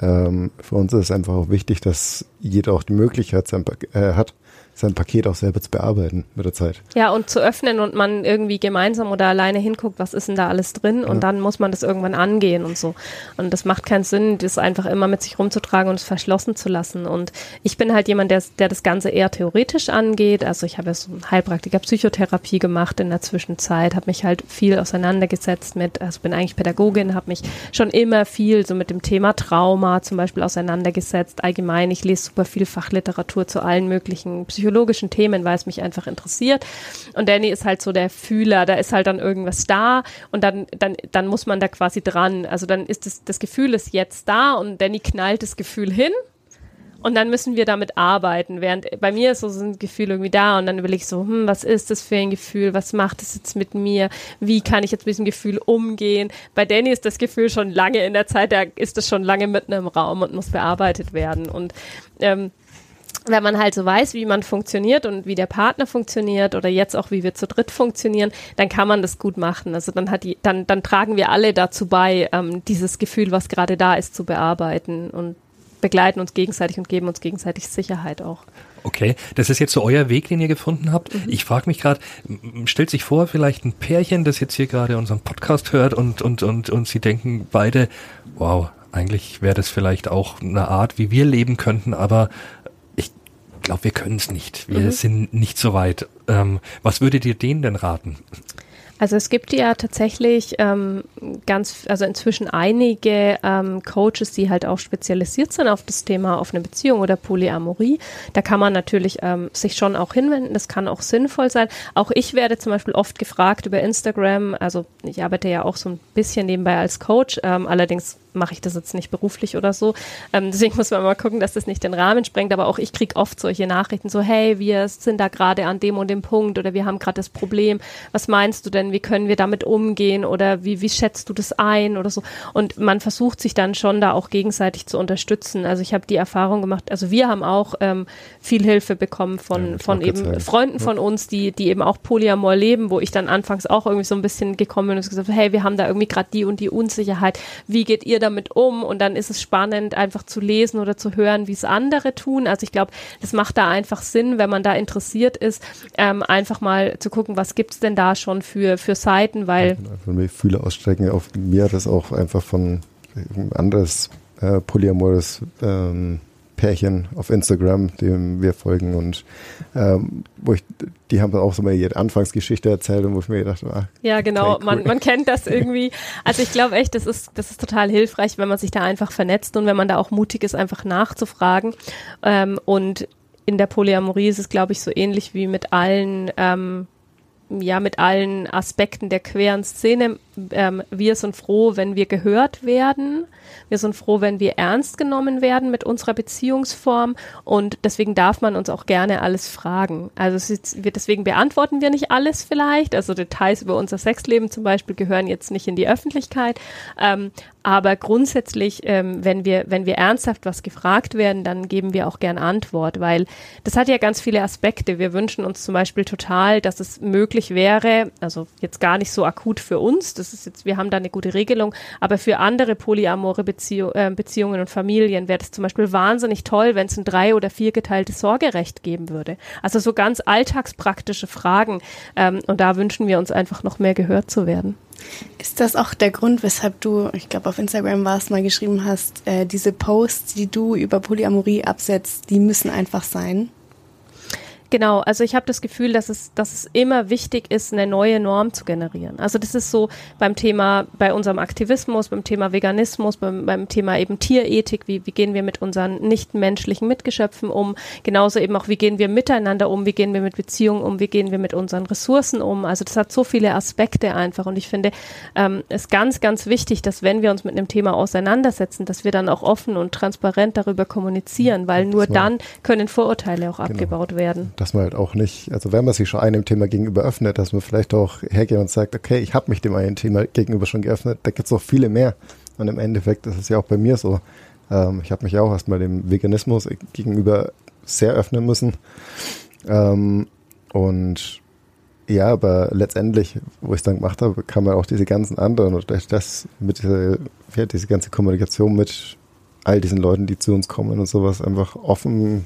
S5: ähm, für uns ist es einfach auch wichtig, dass jeder auch die Möglichkeit sein, äh, hat, sein Paket auch selber zu bearbeiten mit der Zeit.
S4: Ja, und zu öffnen und man irgendwie gemeinsam oder alleine hinguckt, was ist denn da alles drin ja. und dann muss man das irgendwann angehen und so. Und das macht keinen Sinn, das einfach immer mit sich rumzutragen und es verschlossen zu lassen. Und ich bin halt jemand, der, der das Ganze eher theoretisch angeht. Also ich habe ja so einen Heilpraktiker Psychotherapie gemacht in der Zwischenzeit, habe mich halt viel auseinandergesetzt mit, also bin eigentlich Pädagogin, habe mich schon immer viel so mit dem Thema Trauma zum Beispiel auseinandergesetzt. Allgemein, ich lese super viel Fachliteratur zu allen möglichen Psychologien psychologischen Themen, weil es mich einfach interessiert. Und Danny ist halt so der Fühler, da ist halt dann irgendwas da und dann, dann, dann muss man da quasi dran. Also dann ist das, das Gefühl ist jetzt da und Danny knallt das Gefühl hin und dann müssen wir damit arbeiten. Während bei mir ist so ein Gefühl irgendwie da und dann überlege ich so, hm, was ist das für ein Gefühl? Was macht es jetzt mit mir? Wie kann ich jetzt mit diesem Gefühl umgehen? Bei Danny ist das Gefühl schon lange in der Zeit, da ist es schon lange mitten im Raum und muss bearbeitet werden. Und ähm, wenn man halt so weiß, wie man funktioniert und wie der Partner funktioniert oder jetzt auch wie wir zu dritt funktionieren, dann kann man das gut machen. Also dann hat die, dann, dann tragen wir alle dazu bei, ähm, dieses Gefühl, was gerade da ist, zu bearbeiten und begleiten uns gegenseitig und geben uns gegenseitig Sicherheit auch.
S3: Okay, das ist jetzt so euer Weg, den ihr gefunden habt. Mhm. Ich frage mich gerade, stellt sich vor, vielleicht ein Pärchen, das jetzt hier gerade unseren Podcast hört und, und, und, und sie denken beide, wow, eigentlich wäre das vielleicht auch eine Art, wie wir leben könnten, aber glaube, wir können es nicht. Wir mhm. sind nicht so weit. Ähm, was würdet ihr denen denn raten?
S4: Also es gibt ja tatsächlich ähm, ganz, also inzwischen einige ähm, Coaches, die halt auch spezialisiert sind auf das Thema offene Beziehung oder Polyamorie. Da kann man natürlich ähm, sich schon auch hinwenden. Das kann auch sinnvoll sein. Auch ich werde zum Beispiel oft gefragt über Instagram. Also ich arbeite ja auch so ein bisschen nebenbei als Coach. Ähm, allerdings mache ich das jetzt nicht beruflich oder so. Ähm, deswegen muss man mal gucken, dass das nicht den Rahmen sprengt. Aber auch ich kriege oft solche Nachrichten, so hey, wir sind da gerade an dem und dem Punkt oder wir haben gerade das Problem. Was meinst du denn? Wie können wir damit umgehen? Oder wie, wie schätzt du das ein oder so? Und man versucht sich dann schon da auch gegenseitig zu unterstützen. Also ich habe die Erfahrung gemacht, also wir haben auch ähm, viel Hilfe bekommen von, ja, von eben Zeit. Freunden ja. von uns, die, die eben auch Polyamor leben, wo ich dann anfangs auch irgendwie so ein bisschen gekommen bin und gesagt habe, hey, wir haben da irgendwie gerade die und die Unsicherheit. Wie geht ihr damit um? Und dann ist es spannend, einfach zu lesen oder zu hören, wie es andere tun. Also ich glaube, das macht da einfach Sinn, wenn man da interessiert ist, ähm, einfach mal zu gucken, was gibt's denn da schon für, für Seiten, weil.
S5: Von mir Fühle ausstrecken. Auf mir das auch einfach von ein anderes äh, polyamores ähm, Pärchen auf Instagram, dem wir folgen und ähm, wo ich, die haben auch so mal ihre Anfangsgeschichte erzählt und wo ich mir gedacht habe, ah,
S4: ja genau, cool. man, man kennt das irgendwie. Also ich glaube echt, das ist, das ist total hilfreich, wenn man sich da einfach vernetzt und wenn man da auch mutig ist, einfach nachzufragen. Ähm, und in der Polyamorie ist es, glaube ich, so ähnlich wie mit allen ähm, ja mit allen Aspekten der queeren Szene. Ähm, wir sind froh, wenn wir gehört werden. Wir sind froh, wenn wir ernst genommen werden mit unserer Beziehungsform und deswegen darf man uns auch gerne alles fragen. Also ist, deswegen beantworten wir nicht alles vielleicht. Also Details über unser Sexleben zum Beispiel gehören jetzt nicht in die Öffentlichkeit. Ähm, aber grundsätzlich, ähm, wenn wir, wenn wir ernsthaft was gefragt werden, dann geben wir auch gern Antwort, weil das hat ja ganz viele Aspekte. Wir wünschen uns zum Beispiel total, dass es möglich wäre, also jetzt gar nicht so akut für uns, das ist jetzt, wir haben da eine gute Regelung, aber für andere polyamore Beziehung, äh, Beziehungen und Familien wäre das zum Beispiel wahnsinnig toll, wenn es ein drei- oder viergeteiltes Sorgerecht geben würde. Also so ganz alltagspraktische Fragen. Ähm, und da wünschen wir uns einfach noch mehr gehört zu werden.
S2: Ist das auch der Grund, weshalb du, ich glaube auf Instagram war es mal geschrieben hast, äh, diese Posts, die du über Polyamorie absetzt, die müssen einfach sein?
S4: Genau, also ich habe das Gefühl, dass es, dass es immer wichtig ist, eine neue Norm zu generieren. Also das ist so beim Thema, bei unserem Aktivismus, beim Thema Veganismus, beim, beim Thema eben Tierethik, wie, wie gehen wir mit unseren nichtmenschlichen Mitgeschöpfen um, genauso eben auch, wie gehen wir miteinander um, wie gehen wir mit Beziehungen um, wie gehen wir mit unseren Ressourcen um. Also das hat so viele Aspekte einfach und ich finde ähm, es ganz, ganz wichtig, dass wenn wir uns mit einem Thema auseinandersetzen, dass wir dann auch offen und transparent darüber kommunizieren, weil nur dann können Vorurteile auch genau. abgebaut werden
S5: dass man halt auch nicht, also wenn man sich schon einem Thema gegenüber öffnet, dass man vielleicht auch hergeht und sagt, okay, ich habe mich dem einen Thema gegenüber schon geöffnet, da gibt es noch viele mehr. Und im Endeffekt ist es ja auch bei mir so. Ähm, ich habe mich auch erstmal dem Veganismus gegenüber sehr öffnen müssen. Ähm, und ja, aber letztendlich, wo ich es dann gemacht habe, kam man auch diese ganzen anderen und das mit dieser, ja, diese ganze Kommunikation mit all diesen Leuten, die zu uns kommen und sowas einfach offen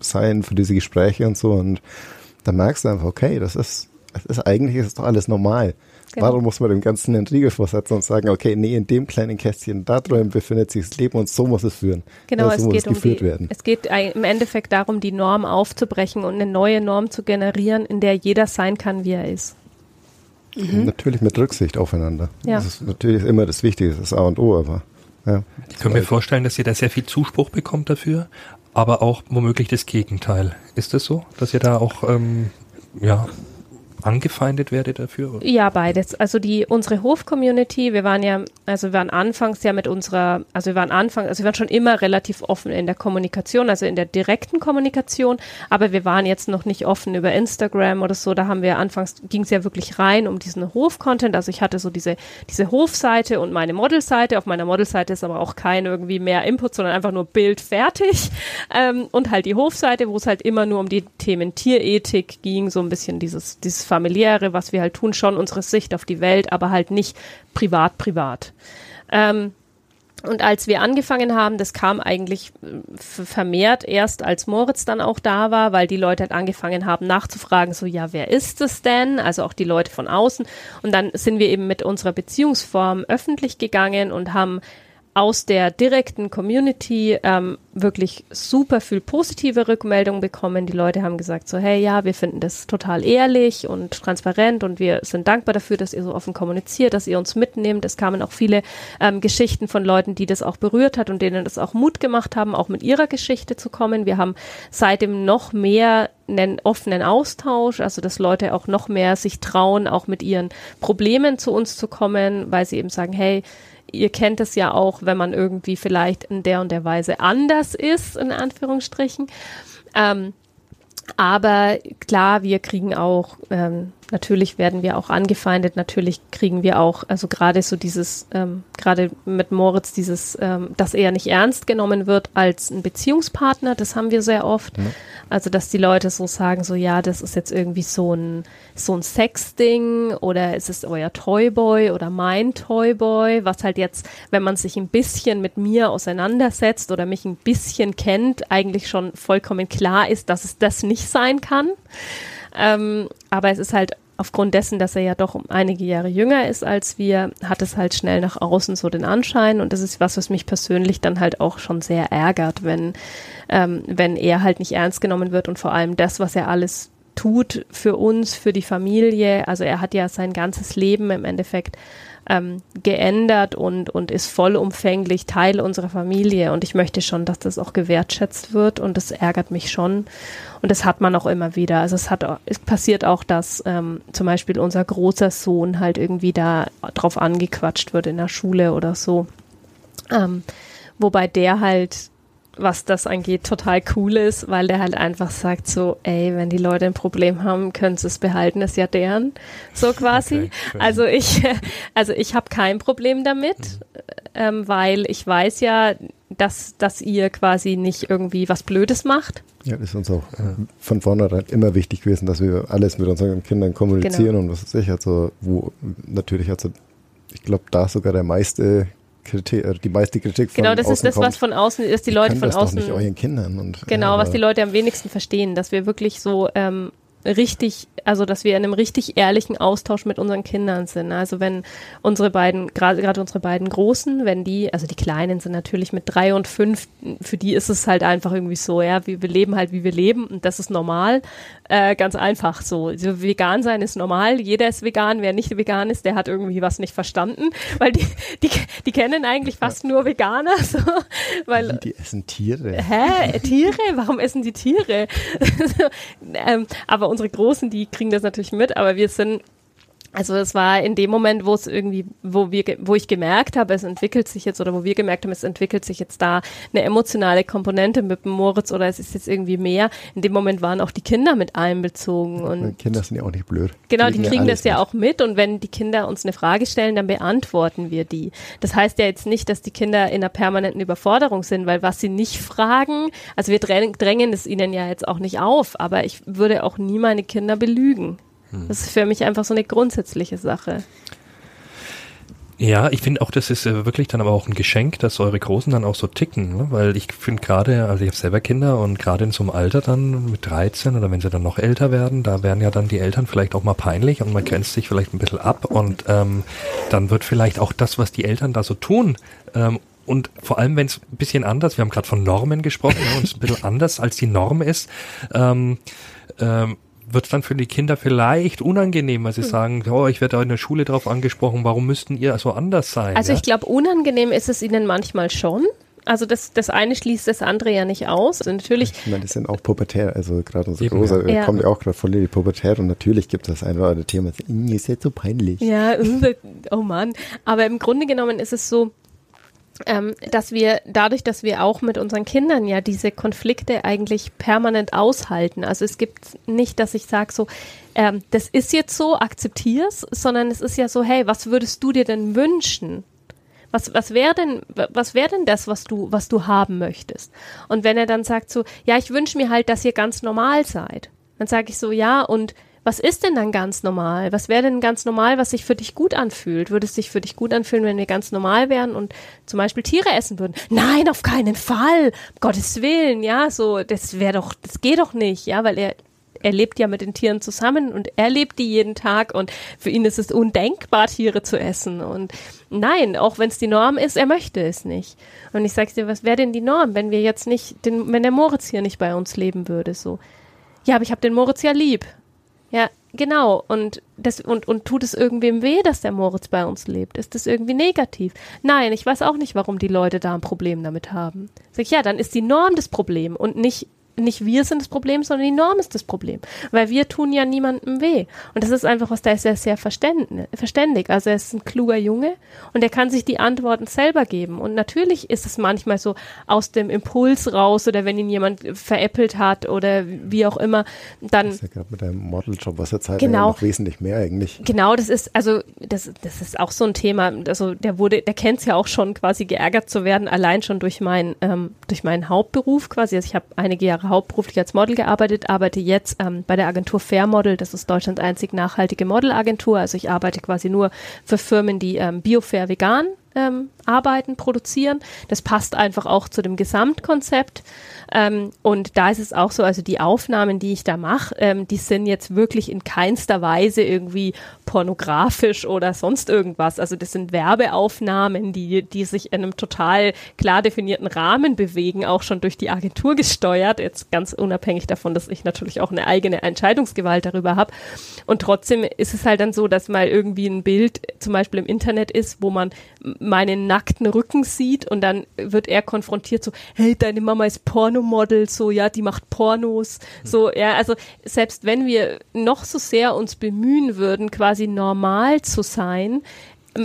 S5: sein für diese Gespräche und so. Und dann merkst du einfach, okay, das ist, das ist eigentlich ist doch alles normal. Genau. Warum muss man dem Ganzen einen Riegel vorsetzen und sagen, okay, nee, in dem kleinen Kästchen, da drin befindet sich das Leben und so muss es führen.
S4: Genau,
S5: ja,
S4: so es geht um die, werden. es geht im Endeffekt darum, die Norm aufzubrechen und eine neue Norm zu generieren, in der jeder sein kann, wie er ist.
S5: Mhm. Natürlich mit Rücksicht aufeinander. Ja. Das ist natürlich immer das Wichtige, das A und O, aber ja.
S3: Ich kann mir vorstellen, dass ihr da sehr viel Zuspruch bekommt dafür, aber auch womöglich das Gegenteil. Ist das so, dass ihr da auch ähm, ja angefeindet werdet dafür?
S4: Oder? Ja, beides. Also die unsere Hof-Community, wir waren ja, also wir waren anfangs ja mit unserer, also wir waren anfangs, also wir waren schon immer relativ offen in der Kommunikation, also in der direkten Kommunikation, aber wir waren jetzt noch nicht offen über Instagram oder so. Da haben wir anfangs ging es ja wirklich rein um diesen Hof-Content. Also ich hatte so diese diese Hofseite und meine Modelseite. Auf meiner Modelseite ist aber auch kein irgendwie mehr Input, sondern einfach nur Bild fertig ähm, und halt die Hofseite, wo es halt immer nur um die Themen Tierethik ging, so ein bisschen dieses dieses familiäre, was wir halt tun, schon unsere Sicht auf die Welt, aber halt nicht privat, privat. Ähm, und als wir angefangen haben, das kam eigentlich äh, vermehrt erst, als Moritz dann auch da war, weil die Leute halt angefangen haben nachzufragen, so ja, wer ist es denn? Also auch die Leute von außen. Und dann sind wir eben mit unserer Beziehungsform öffentlich gegangen und haben aus der direkten Community ähm, wirklich super viel positive Rückmeldungen bekommen. Die Leute haben gesagt so, hey, ja, wir finden das total ehrlich und transparent und wir sind dankbar dafür, dass ihr so offen kommuniziert, dass ihr uns mitnehmt. Es kamen auch viele ähm, Geschichten von Leuten, die das auch berührt hat und denen das auch Mut gemacht haben, auch mit ihrer Geschichte zu kommen. Wir haben seitdem noch mehr einen offenen Austausch, also dass Leute auch noch mehr sich trauen, auch mit ihren Problemen zu uns zu kommen, weil sie eben sagen, hey, ihr kennt es ja auch, wenn man irgendwie vielleicht in der und der Weise anders ist, in Anführungsstrichen. Ähm, aber klar, wir kriegen auch ähm, natürlich werden wir auch angefeindet, natürlich kriegen wir auch, also gerade so dieses, ähm, gerade mit Moritz, dieses, ähm, dass er nicht ernst genommen wird als ein Beziehungspartner, das haben wir sehr oft. Ja. Also, dass die Leute so sagen, so ja, das ist jetzt irgendwie so ein, so ein Sexding oder ist es euer Toyboy oder mein Toyboy, was halt jetzt, wenn man sich ein bisschen mit mir auseinandersetzt oder mich ein bisschen kennt, eigentlich schon vollkommen klar ist, dass es das nicht sein kann. Ähm, aber es ist halt aufgrund dessen, dass er ja doch um einige Jahre jünger ist als wir, hat es halt schnell nach außen so den Anschein. Und das ist was, was mich persönlich dann halt auch schon sehr ärgert, wenn, ähm, wenn er halt nicht ernst genommen wird und vor allem das, was er alles tut für uns, für die Familie. Also er hat ja sein ganzes Leben im Endeffekt ähm, geändert und, und ist vollumfänglich Teil unserer Familie. Und ich möchte schon, dass das auch gewertschätzt wird und das ärgert mich schon. Und das hat man auch immer wieder. Also es hat, es passiert auch, dass ähm, zum Beispiel unser großer Sohn halt irgendwie da drauf angequatscht wird in der Schule oder so. Ähm, wobei der halt was das angeht, total cool ist, weil der halt einfach sagt so, ey, wenn die Leute ein Problem haben, können sie es behalten, ist ja deren, so quasi. Okay, also ich, also ich habe kein Problem damit, mhm. ähm, weil ich weiß ja, dass, dass ihr quasi nicht irgendwie was Blödes macht.
S5: Ja, das ist uns auch äh, von vornherein immer wichtig gewesen, dass wir alles mit unseren Kindern kommunizieren genau. und was weiß ich, also wo natürlich, also ich glaube, da sogar der meiste Kritik, äh, die meiste Kritik
S4: von Genau, das ist das, kommt. was von außen ist, die Leute von
S5: das
S4: außen.
S5: Doch nicht euren Kindern und,
S4: genau, was die Leute am wenigsten verstehen, dass wir wirklich so ähm, richtig, also dass wir in einem richtig ehrlichen Austausch mit unseren Kindern sind. Also wenn unsere beiden, gerade unsere beiden Großen, wenn die, also die Kleinen sind natürlich mit drei und fünf, für die ist es halt einfach irgendwie so, ja, wir, wir leben halt, wie wir leben und das ist normal. Äh, ganz einfach so. so. Vegan sein ist normal, jeder ist vegan, wer nicht vegan ist, der hat irgendwie was nicht verstanden, weil die, die, die kennen eigentlich fast ja. nur Veganer. So, weil,
S5: die, die essen Tiere.
S4: Hä? Tiere? Warum essen die Tiere? ähm, aber unsere Großen, die kriegen das natürlich mit, aber wir sind also es war in dem Moment, wo es irgendwie, wo wir, wo ich gemerkt habe, es entwickelt sich jetzt oder wo wir gemerkt haben, es entwickelt sich jetzt da eine emotionale Komponente mit dem Moritz oder es ist jetzt irgendwie mehr. In dem Moment waren auch die Kinder mit einbezogen und
S5: Kinder sind ja auch nicht blöd.
S4: Genau, die, die kriegen das ja mit. auch mit und wenn die Kinder uns eine Frage stellen, dann beantworten wir die. Das heißt ja jetzt nicht, dass die Kinder in einer permanenten Überforderung sind, weil was sie nicht fragen, also wir drängen es ihnen ja jetzt auch nicht auf, aber ich würde auch nie meine Kinder belügen. Das ist für mich einfach so eine grundsätzliche Sache.
S3: Ja, ich finde auch, das ist äh, wirklich dann aber auch ein Geschenk, dass eure Großen dann auch so ticken, ne? weil ich finde gerade, also ich habe selber Kinder und gerade in so einem Alter dann mit 13 oder wenn sie dann noch älter werden, da werden ja dann die Eltern vielleicht auch mal peinlich und man grenzt sich vielleicht ein bisschen ab und ähm, dann wird vielleicht auch das, was die Eltern da so tun, ähm, und vor allem, wenn es ein bisschen anders, wir haben gerade von Normen gesprochen, ja, und es ein bisschen anders als die Norm ist, ähm, ähm, wird es dann für die Kinder vielleicht unangenehm, weil sie hm. sagen, oh, ich werde da in der Schule drauf angesprochen, warum müssten ihr so anders sein?
S4: Also
S3: ja?
S4: ich glaube, unangenehm ist es ihnen manchmal schon. Also das, das eine schließt das andere ja nicht aus. Also natürlich.
S5: Ich meine, das sind auch pubertär, also gerade unser Eben, Großer ja. kommt ja auch gerade voll in die Pubertät und natürlich gibt es das ein oder andere Thema, das ist jetzt so peinlich.
S4: Ja, oh Mann. Aber im Grunde genommen ist es so, ähm, dass wir dadurch, dass wir auch mit unseren Kindern ja diese Konflikte eigentlich permanent aushalten. Also es gibt nicht, dass ich sage so, ähm, das ist jetzt so, akzeptier's, sondern es ist ja so, hey, was würdest du dir denn wünschen? Was, was wäre denn, was wäre denn das, was du, was du haben möchtest? Und wenn er dann sagt so, ja, ich wünsche mir halt, dass ihr ganz normal seid, dann sage ich so, ja, und was ist denn dann ganz normal? Was wäre denn ganz normal, was sich für dich gut anfühlt? Würde es sich für dich gut anfühlen, wenn wir ganz normal wären und zum Beispiel Tiere essen würden? Nein, auf keinen Fall. Um Gottes Willen, ja, so, das wäre doch, das geht doch nicht, ja, weil er, er lebt ja mit den Tieren zusammen und er lebt die jeden Tag und für ihn ist es undenkbar, Tiere zu essen. Und nein, auch wenn es die Norm ist, er möchte es nicht. Und ich sage dir, was wäre denn die Norm, wenn wir jetzt nicht, den, wenn der Moritz hier nicht bei uns leben würde, so. Ja, aber ich habe den Moritz ja lieb. Ja, genau. Und, das, und, und tut es irgendwem weh, dass der Moritz bei uns lebt? Ist das irgendwie negativ? Nein, ich weiß auch nicht, warum die Leute da ein Problem damit haben. Sag ich, ja, dann ist die Norm das Problem und nicht nicht wir sind das Problem, sondern die Norm ist das Problem. Weil wir tun ja niemandem weh. Und das ist einfach was, da ist er sehr verständig. Also er ist ein kluger Junge und er kann sich die Antworten selber geben. Und natürlich ist es manchmal so aus dem Impuls raus oder wenn ihn jemand veräppelt hat oder wie auch immer, dann. Das ist
S5: ja gerade mit deinem Modeljob, was er Zeit
S4: genau,
S5: noch wesentlich mehr eigentlich.
S4: Genau, das ist, also, das, das ist auch so ein Thema. Also der wurde, der kennt es ja auch schon quasi geärgert zu werden, allein schon durch mein, ähm, durch meinen Hauptberuf quasi. Also ich habe einige Jahre hauptberuflich als Model gearbeitet, arbeite jetzt ähm, bei der Agentur Fair Model. Das ist Deutschlands einzig nachhaltige Modelagentur. Also ich arbeite quasi nur für Firmen, die ähm, biofair vegan ähm, arbeiten, produzieren. Das passt einfach auch zu dem Gesamtkonzept. Ähm, und da ist es auch so, also die Aufnahmen, die ich da mache, ähm, die sind jetzt wirklich in keinster Weise irgendwie pornografisch oder sonst irgendwas. Also das sind Werbeaufnahmen, die, die sich in einem total klar definierten Rahmen bewegen, auch schon durch die Agentur gesteuert. Jetzt ganz unabhängig davon, dass ich natürlich auch eine eigene Entscheidungsgewalt darüber habe. Und trotzdem ist es halt dann so, dass mal irgendwie ein Bild zum Beispiel im Internet ist, wo man meinen nackten Rücken sieht und dann wird er konfrontiert so, hey, deine Mama ist Pornomodel, so, ja, die macht Pornos, so, ja, also selbst wenn wir noch so sehr uns bemühen würden, quasi normal zu sein,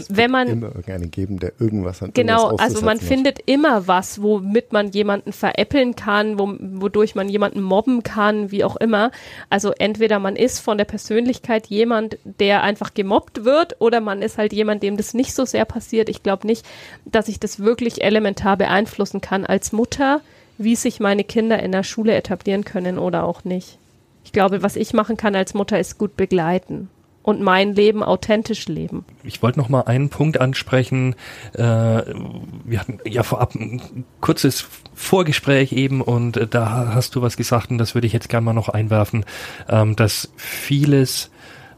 S4: wenn man
S5: immer irgendeinen geben, der irgendwas an
S4: Genau, also man
S5: auszusetzen
S4: findet immer was, womit man jemanden veräppeln kann, wo, wodurch man jemanden mobben kann, wie auch immer. Also entweder man ist von der Persönlichkeit jemand, der einfach gemobbt wird, oder man ist halt jemand, dem das nicht so sehr passiert. Ich glaube nicht, dass ich das wirklich elementar beeinflussen kann als Mutter, wie sich meine Kinder in der Schule etablieren können oder auch nicht. Ich glaube, was ich machen kann als Mutter, ist gut begleiten und mein Leben authentisch leben.
S3: Ich wollte noch mal einen Punkt ansprechen. Äh, wir hatten ja vorab ein kurzes Vorgespräch eben und äh, da hast du was gesagt und das würde ich jetzt gerne mal noch einwerfen, ähm, dass vieles,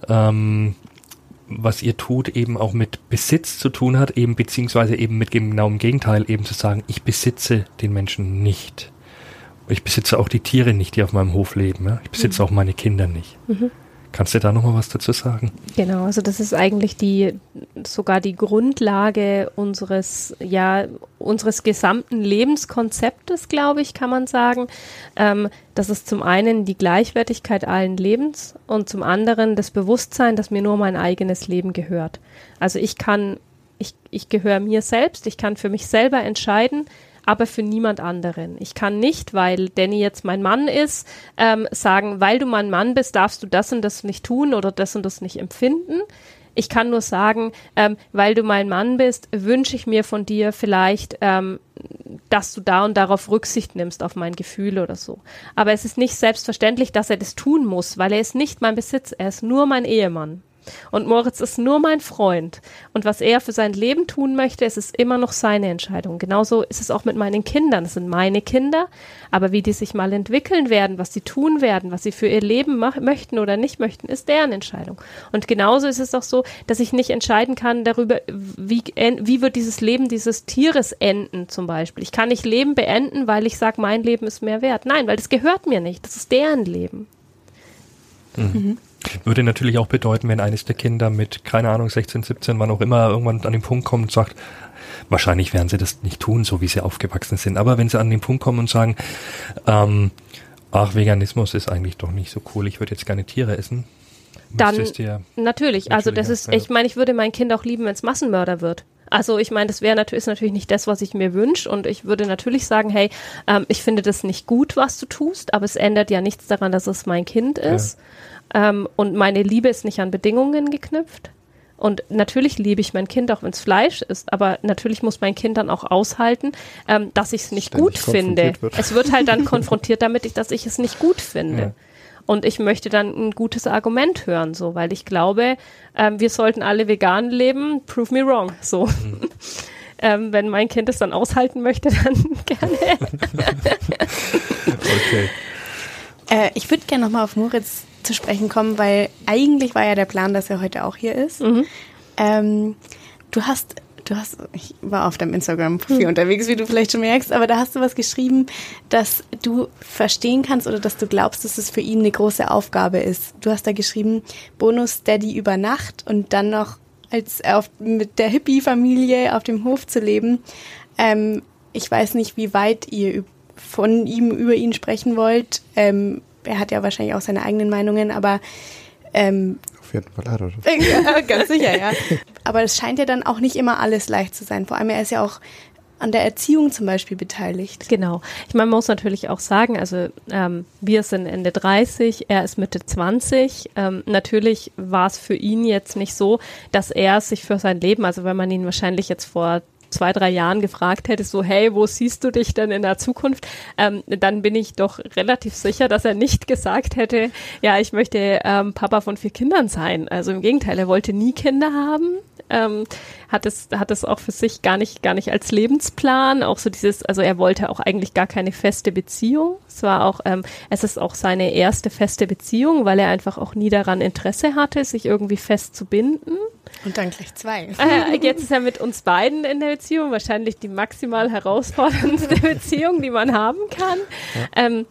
S3: ähm, was ihr tut, eben auch mit Besitz zu tun hat, eben beziehungsweise eben mit dem genauen Gegenteil, eben zu sagen, ich besitze den Menschen nicht. Ich besitze auch die Tiere nicht, die auf meinem Hof leben. Ja? Ich besitze auch meine Kinder nicht. Kannst du da noch mal was dazu sagen?
S4: Genau, also das ist eigentlich die sogar die Grundlage unseres ja unseres gesamten Lebenskonzeptes, glaube ich, kann man sagen. Ähm, das ist zum einen die Gleichwertigkeit allen Lebens und zum anderen das Bewusstsein, dass mir nur mein eigenes Leben gehört. Also ich kann ich, ich gehöre mir selbst, ich kann für mich selber entscheiden, aber für niemand anderen. Ich kann nicht, weil Danny jetzt mein Mann ist, ähm, sagen, weil du mein Mann bist, darfst du das und das nicht tun oder das und das nicht empfinden. Ich kann nur sagen, ähm, weil du mein Mann bist, wünsche ich mir von dir vielleicht, ähm, dass du da und darauf Rücksicht nimmst auf mein Gefühl oder so. Aber es ist nicht selbstverständlich, dass er das tun muss, weil er ist nicht mein Besitz, er ist nur mein Ehemann. Und Moritz ist nur mein Freund. Und was er für sein Leben tun möchte, es ist immer noch seine Entscheidung. Genauso ist es auch mit meinen Kindern. Es sind meine Kinder. Aber wie die sich mal entwickeln werden, was sie tun werden, was sie für ihr Leben möchten oder nicht möchten, ist deren Entscheidung. Und genauso ist es auch so, dass ich nicht entscheiden kann darüber, wie, wie wird dieses Leben dieses Tieres enden zum Beispiel. Ich kann nicht Leben beenden, weil ich sage, mein Leben ist mehr wert. Nein, weil das gehört mir nicht. Das ist deren Leben.
S3: Mhm. Würde natürlich auch bedeuten, wenn eines der Kinder mit, keine Ahnung, 16, 17, wann auch immer, irgendwann an den Punkt kommt und sagt, wahrscheinlich werden sie das nicht tun, so wie sie aufgewachsen sind, aber wenn sie an den Punkt kommen und sagen, ähm, ach, Veganismus ist eigentlich doch nicht so cool, ich würde jetzt gerne Tiere essen.
S4: Dann, natürlich, also das ist, ich meine, ich würde mein Kind auch lieben, wenn es Massenmörder wird. Also ich meine, das wäre natürlich, ist natürlich nicht das, was ich mir wünsche. Und ich würde natürlich sagen, hey, ähm, ich finde das nicht gut, was du tust, aber es ändert ja nichts daran, dass es mein Kind ist. Ja. Ähm, und meine Liebe ist nicht an Bedingungen geknüpft. Und natürlich liebe ich mein Kind, auch wenn es Fleisch ist, aber natürlich muss mein Kind dann auch aushalten, ähm, dass ich es nicht
S5: Ständig
S4: gut finde.
S5: wird.
S4: Es wird halt dann konfrontiert damit, ich, dass ich es nicht gut finde.
S3: Ja.
S4: Und ich möchte dann ein gutes Argument hören, so, weil ich glaube, ähm, wir sollten alle vegan leben. Prove me wrong. So. ähm, wenn mein Kind es dann aushalten möchte, dann gerne.
S3: Okay.
S2: Äh, ich würde gerne nochmal auf Moritz zu sprechen kommen, weil eigentlich war ja der Plan, dass er heute auch hier ist. Ähm, du hast, du hast, ich war auf deinem Instagram-Profil unterwegs, wie du vielleicht schon merkst, aber da hast du was geschrieben, dass du verstehen kannst oder dass du glaubst, dass es für ihn eine große Aufgabe ist. Du hast da geschrieben, Bonus Daddy über Nacht und dann noch als auf, mit der Hippie-Familie auf dem Hof zu leben. Ähm, ich weiß nicht, wie weit ihr von ihm über ihn sprechen wollt. Ähm, er hat ja wahrscheinlich auch seine eigenen Meinungen, aber ähm,
S5: Auf jeden Fall hat er das.
S2: ja, ganz sicher, ja. Aber es scheint ja dann auch nicht immer alles leicht zu sein. Vor allem er ist ja auch an der Erziehung zum Beispiel beteiligt.
S4: Genau. Ich meine, man muss natürlich auch sagen, also ähm, wir sind Ende 30, er ist Mitte 20. Ähm, natürlich war es für ihn jetzt nicht so, dass er sich für sein Leben, also wenn man ihn wahrscheinlich jetzt vor zwei, drei Jahren gefragt hätte, so, hey, wo siehst du dich denn in der Zukunft? Ähm, dann bin ich doch relativ sicher, dass er nicht gesagt hätte, ja, ich möchte ähm, Papa von vier Kindern sein. Also im Gegenteil, er wollte nie Kinder haben. Ähm, hat es hat es auch für sich gar nicht gar nicht als Lebensplan auch so dieses also er wollte auch eigentlich gar keine feste Beziehung es war auch ähm, es ist auch seine erste feste Beziehung weil er einfach auch nie daran Interesse hatte sich irgendwie fest zu binden
S2: und dann gleich zwei.
S4: Äh, jetzt ist er mit uns beiden in der Beziehung, wahrscheinlich die maximal herausforderndste Beziehung, die man haben kann. Ja. Ähm,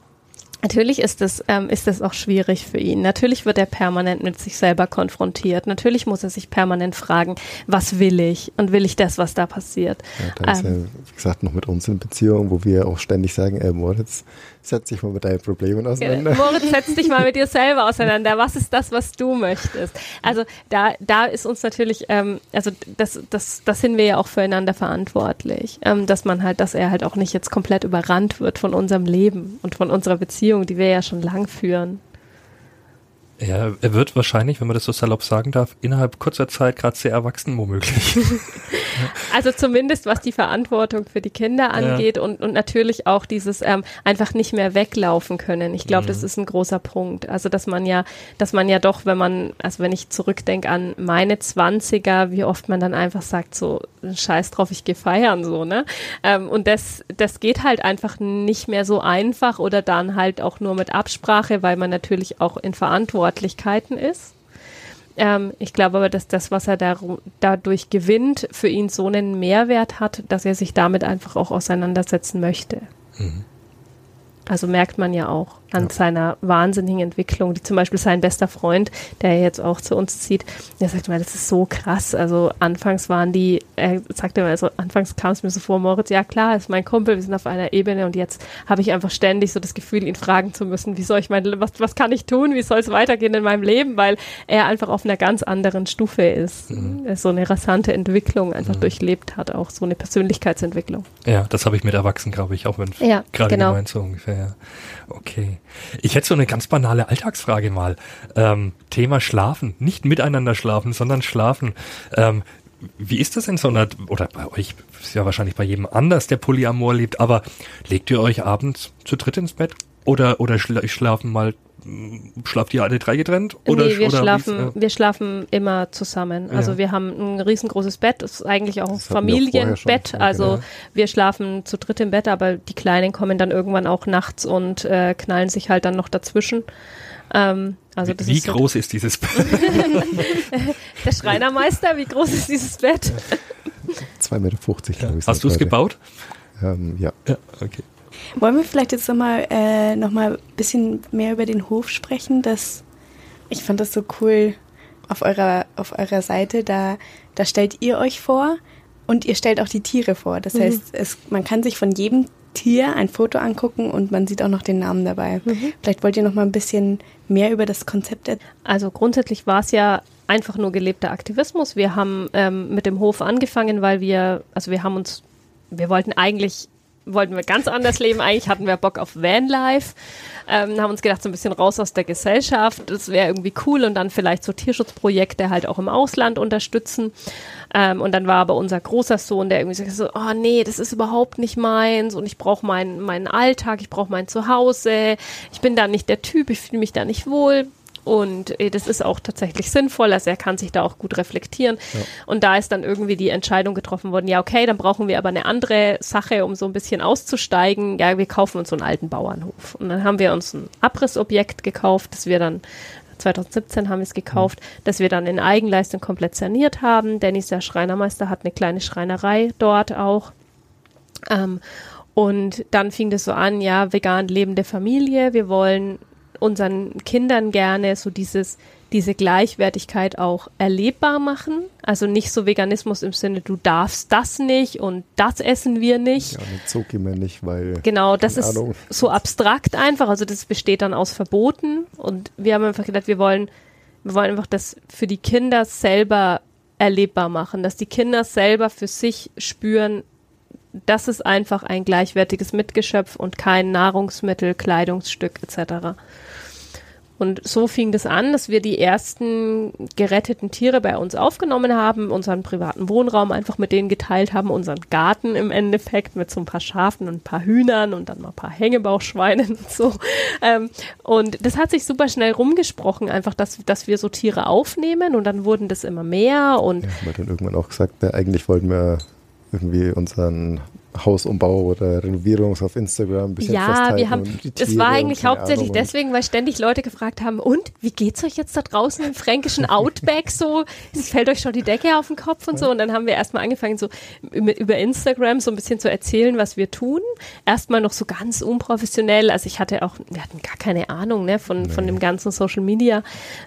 S4: Natürlich ist es, ähm, ist es auch schwierig für ihn. Natürlich wird er permanent mit sich selber konfrontiert. Natürlich muss er sich permanent fragen, was will ich? Und will ich das, was da passiert?
S5: Ja, da ist ähm, ja, wie gesagt, noch mit uns in Beziehung, wo wir auch ständig sagen, äh, Moritz, setz dich mal mit deinen Problemen auseinander.
S4: Moritz, setz dich mal mit dir selber auseinander. Was ist das, was du möchtest? Also da, da ist uns natürlich, ähm, also das, das, das sind wir ja auch füreinander verantwortlich, ähm, dass man halt, dass er halt auch nicht jetzt komplett überrannt wird von unserem Leben und von unserer Beziehung, die wir ja schon lang führen.
S3: Ja, er wird wahrscheinlich, wenn man das so salopp sagen darf, innerhalb kurzer Zeit gerade sehr erwachsen womöglich.
S4: also zumindest was die Verantwortung für die Kinder angeht ja. und, und natürlich auch dieses ähm, einfach nicht mehr weglaufen können. Ich glaube, mhm. das ist ein großer Punkt. Also dass man ja, dass man ja doch, wenn man, also wenn ich zurückdenke an meine Zwanziger, wie oft man dann einfach sagt, so Scheiß drauf, ich gehe feiern so, ne? Ähm, und das, das geht halt einfach nicht mehr so einfach oder dann halt auch nur mit Absprache, weil man natürlich auch in Verantwortlichkeiten ist. Ähm, ich glaube aber, dass das, was er da, dadurch gewinnt, für ihn so einen Mehrwert hat, dass er sich damit einfach auch auseinandersetzen möchte. Mhm. Also merkt man ja auch an ja. seiner wahnsinnigen Entwicklung, die zum Beispiel sein bester Freund, der jetzt auch zu uns zieht, der sagt mal, das ist so krass. Also anfangs waren die, er sagte mal, also anfangs kam es mir so vor, Moritz, ja klar, ist mein Kumpel, wir sind auf einer Ebene und jetzt habe ich einfach ständig so das Gefühl, ihn fragen zu müssen, wie soll ich mein, was, was kann ich tun, wie soll es weitergehen in meinem Leben, weil er einfach auf einer ganz anderen Stufe ist. Mhm. So eine rasante Entwicklung einfach mhm. durchlebt hat, auch so eine Persönlichkeitsentwicklung.
S3: Ja, das habe ich mit Erwachsenen, glaube ich, auch wenn
S4: ja,
S3: gerade
S4: genau.
S3: gemeint so ungefähr. Ja. Okay. Ich hätte so eine ganz banale Alltagsfrage mal. Ähm, Thema Schlafen. Nicht miteinander schlafen, sondern schlafen. Ähm, wie ist das in so einer, oder bei euch, ist ja wahrscheinlich bei jedem anders, der Polyamor lebt, aber legt ihr euch abends zu dritt ins Bett? Oder, oder schla schlafen mal schlaft ihr alle drei getrennt? Oder,
S4: nee, wir,
S3: oder
S4: schlafen, äh? wir schlafen immer zusammen. Also ja. wir haben ein riesengroßes Bett, das ist eigentlich auch ein das Familienbett. Also ja. wir schlafen zu dritt im Bett, aber die Kleinen kommen dann irgendwann auch nachts und äh, knallen sich halt dann noch dazwischen. Ähm, also
S3: wie, wie ist groß so ist dieses Bett?
S4: Der Schreinermeister, wie groß ist dieses Bett?
S5: 2,50 Meter, glaube
S3: ich. Hast du es gebaut?
S5: Ähm, ja.
S3: Ja, okay.
S2: Wollen wir vielleicht jetzt nochmal äh, noch ein bisschen mehr über den Hof sprechen? Das, ich fand das so cool auf eurer, auf eurer Seite. Da, da stellt ihr euch vor und ihr stellt auch die Tiere vor. Das mhm. heißt, es, man kann sich von jedem Tier ein Foto angucken und man sieht auch noch den Namen dabei. Mhm. Vielleicht wollt ihr noch mal ein bisschen mehr über das Konzept erzählen.
S4: Also grundsätzlich war es ja einfach nur gelebter Aktivismus. Wir haben ähm, mit dem Hof angefangen, weil wir, also wir haben uns, wir wollten eigentlich wollten wir ganz anders leben. Eigentlich hatten wir Bock auf Vanlife, ähm, haben uns gedacht, so ein bisschen raus aus der Gesellschaft. Das wäre irgendwie cool und dann vielleicht so Tierschutzprojekte halt auch im Ausland unterstützen. Ähm, und dann war aber unser großer Sohn, der irgendwie so, oh nee, das ist überhaupt nicht meins und ich brauche meinen meinen Alltag, ich brauche mein Zuhause. Ich bin da nicht der Typ, ich fühle mich da nicht wohl. Und äh, das ist auch tatsächlich sinnvoll. Also er kann sich da auch gut reflektieren. Ja. Und da ist dann irgendwie die Entscheidung getroffen worden, ja, okay, dann brauchen wir aber eine andere Sache, um so ein bisschen auszusteigen. Ja, wir kaufen uns so einen alten Bauernhof. Und dann haben wir uns ein Abrissobjekt gekauft, das wir dann 2017 haben wir es gekauft, mhm. dass wir dann in Eigenleistung komplett saniert haben. Dennis, der Schreinermeister, hat eine kleine Schreinerei dort auch. Ähm, und dann fing das so an, ja, vegan lebende Familie. Wir wollen unseren Kindern gerne so dieses, diese Gleichwertigkeit auch erlebbar machen. Also nicht so Veganismus im Sinne, du darfst das nicht und das essen wir nicht.
S5: Ja, mit gehen wir nicht, weil.
S4: Genau, das ist Ahnung. so abstrakt einfach. Also das besteht dann aus Verboten. Und wir haben einfach gedacht, wir wollen, wir wollen einfach das für die Kinder selber erlebbar machen, dass die Kinder selber für sich spüren, das ist einfach ein gleichwertiges Mitgeschöpf und kein Nahrungsmittel, Kleidungsstück etc. Und so fing das an, dass wir die ersten geretteten Tiere bei uns aufgenommen haben, unseren privaten Wohnraum einfach mit denen geteilt haben, unseren Garten im Endeffekt mit so ein paar Schafen und ein paar Hühnern und dann mal ein paar Hängebauchschweinen und so. Ähm, und das hat sich super schnell rumgesprochen, einfach, dass, dass wir so Tiere aufnehmen und dann wurden das immer mehr und.
S5: Ja, haben wir dann irgendwann auch gesagt, ja, eigentlich wollten wir irgendwie unseren Hausumbau oder Renovierung auf Instagram ein bisschen
S4: Ja, wir haben, das war eigentlich hauptsächlich Ahnung. deswegen, weil ständig Leute gefragt haben, und, wie geht's euch jetzt da draußen im fränkischen Outback so? Es fällt euch schon die Decke auf den Kopf und so. Und dann haben wir erstmal angefangen, so über Instagram so ein bisschen zu erzählen, was wir tun. Erstmal noch so ganz unprofessionell. Also ich hatte auch, wir hatten gar keine Ahnung, ne, von, nee. von dem ganzen Social Media.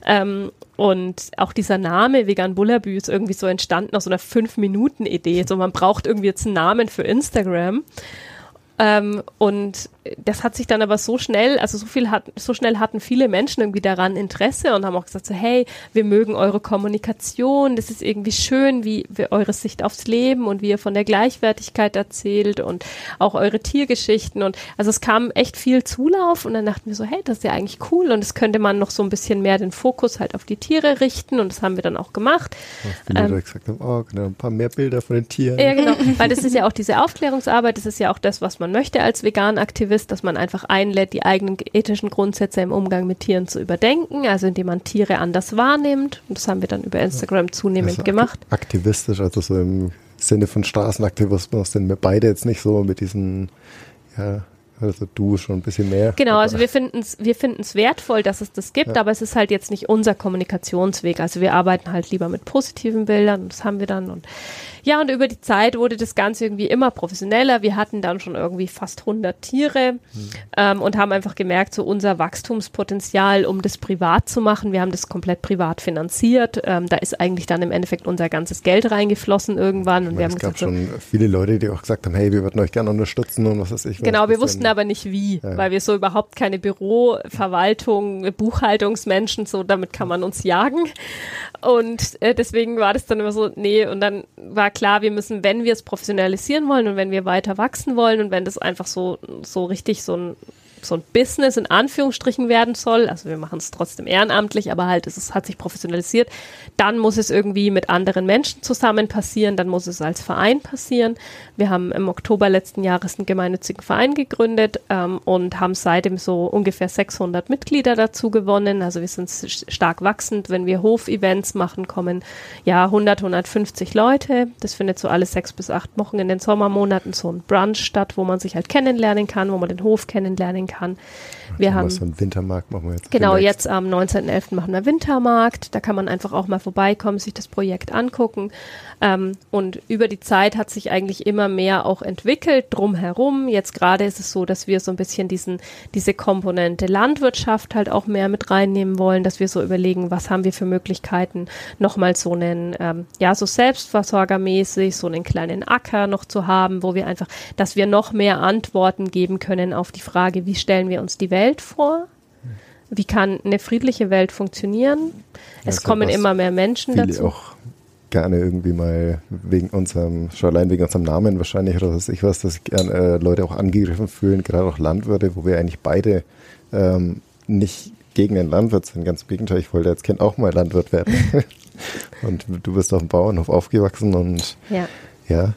S4: Ähm, und auch dieser Name Vegan Bullabü ist irgendwie so entstanden aus so einer Fünf-Minuten-Idee. So, man braucht irgendwie jetzt einen Namen für Instagram. Ähm, und das hat sich dann aber so schnell, also so viel hat, so schnell hatten viele Menschen irgendwie daran Interesse und haben auch gesagt so, hey, wir mögen eure Kommunikation, das ist irgendwie schön, wie, wie eure Sicht aufs Leben und wie ihr von der Gleichwertigkeit erzählt und auch eure Tiergeschichten und also es kam echt viel Zulauf und dann dachten wir so, hey, das ist ja eigentlich cool und es könnte man noch so ein bisschen mehr den Fokus halt auf die Tiere richten und das haben wir dann auch gemacht.
S5: viele ähm, gesagt haben, oh, genau, ein paar mehr Bilder von den Tieren.
S4: Ja, genau, weil das ist ja auch diese Aufklärungsarbeit, das ist ja auch das, was man möchte als Vegan-Aktivist ist, dass man einfach einlädt, die eigenen ethischen Grundsätze im Umgang mit Tieren zu überdenken, also indem man Tiere anders wahrnimmt. Und das haben wir dann über Instagram zunehmend also gemacht.
S5: Aktivistisch, also so im Sinne von Straßenaktivismus sind wir beide jetzt nicht so mit diesen ja, also du schon ein bisschen mehr.
S4: Genau, also wir finden es wir finden's wertvoll, dass es das gibt, ja. aber es ist halt jetzt nicht unser Kommunikationsweg. Also wir arbeiten halt lieber mit positiven Bildern das haben wir dann und ja, und über die Zeit wurde das Ganze irgendwie immer professioneller. Wir hatten dann schon irgendwie fast 100 Tiere mhm. ähm, und haben einfach gemerkt, so unser Wachstumspotenzial, um das privat zu machen, wir haben das komplett privat finanziert. Ähm, da ist eigentlich dann im Endeffekt unser ganzes Geld reingeflossen irgendwann. Und
S5: meine,
S4: wir haben
S5: es gab gesagt, schon viele Leute, die auch gesagt haben, hey, wir würden euch gerne unterstützen und was weiß ich.
S4: Genau, wir wussten aber nicht wie, ja. weil wir so überhaupt keine Büro, Verwaltung, Buchhaltungsmenschen, so damit kann man uns jagen. Und äh, deswegen war das dann immer so, nee, und dann war klar, wir müssen, wenn wir es professionalisieren wollen und wenn wir weiter wachsen wollen und wenn das einfach so, so richtig so ein so ein Business in Anführungsstrichen werden soll, also wir machen es trotzdem ehrenamtlich, aber halt es ist, hat sich professionalisiert, dann muss es irgendwie mit anderen Menschen zusammen passieren, dann muss es als Verein passieren. Wir haben im Oktober letzten Jahres einen gemeinnützigen Verein gegründet ähm, und haben seitdem so ungefähr 600 Mitglieder dazu gewonnen. Also wir sind stark wachsend. Wenn wir Hofevents machen, kommen ja 100, 150 Leute. Das findet so alle sechs bis acht Wochen in den Sommermonaten so ein Brunch statt, wo man sich halt kennenlernen kann, wo man den Hof kennenlernen kann. Wir haben
S5: so einen Wintermarkt machen wir jetzt.
S4: Genau, jetzt am 19.11. machen wir Wintermarkt. Da kann man einfach auch mal vorbeikommen, sich das Projekt angucken. Ähm, und über die Zeit hat sich eigentlich immer mehr auch entwickelt drumherum. Jetzt gerade ist es so, dass wir so ein bisschen diesen, diese Komponente Landwirtschaft halt auch mehr mit reinnehmen wollen, dass wir so überlegen, was haben wir für Möglichkeiten, nochmal so einen, ähm, ja, so selbstversorgermäßig, so einen kleinen Acker noch zu haben, wo wir einfach, dass wir noch mehr Antworten geben können auf die Frage, wie stellen wir uns die Welt vor? Wie kann eine friedliche Welt funktionieren? Es also kommen immer mehr Menschen dazu.
S5: auch gerne irgendwie mal wegen unserem, schon allein wegen unserem Namen wahrscheinlich oder was ich was, dass gerne äh, Leute auch angegriffen fühlen, gerade auch Landwirte, wo wir eigentlich beide ähm, nicht gegen den Landwirt sind. Ganz im Gegenteil, ich wollte als Kind auch mal Landwirt werden. und du bist auf dem Bauernhof aufgewachsen und ja, ja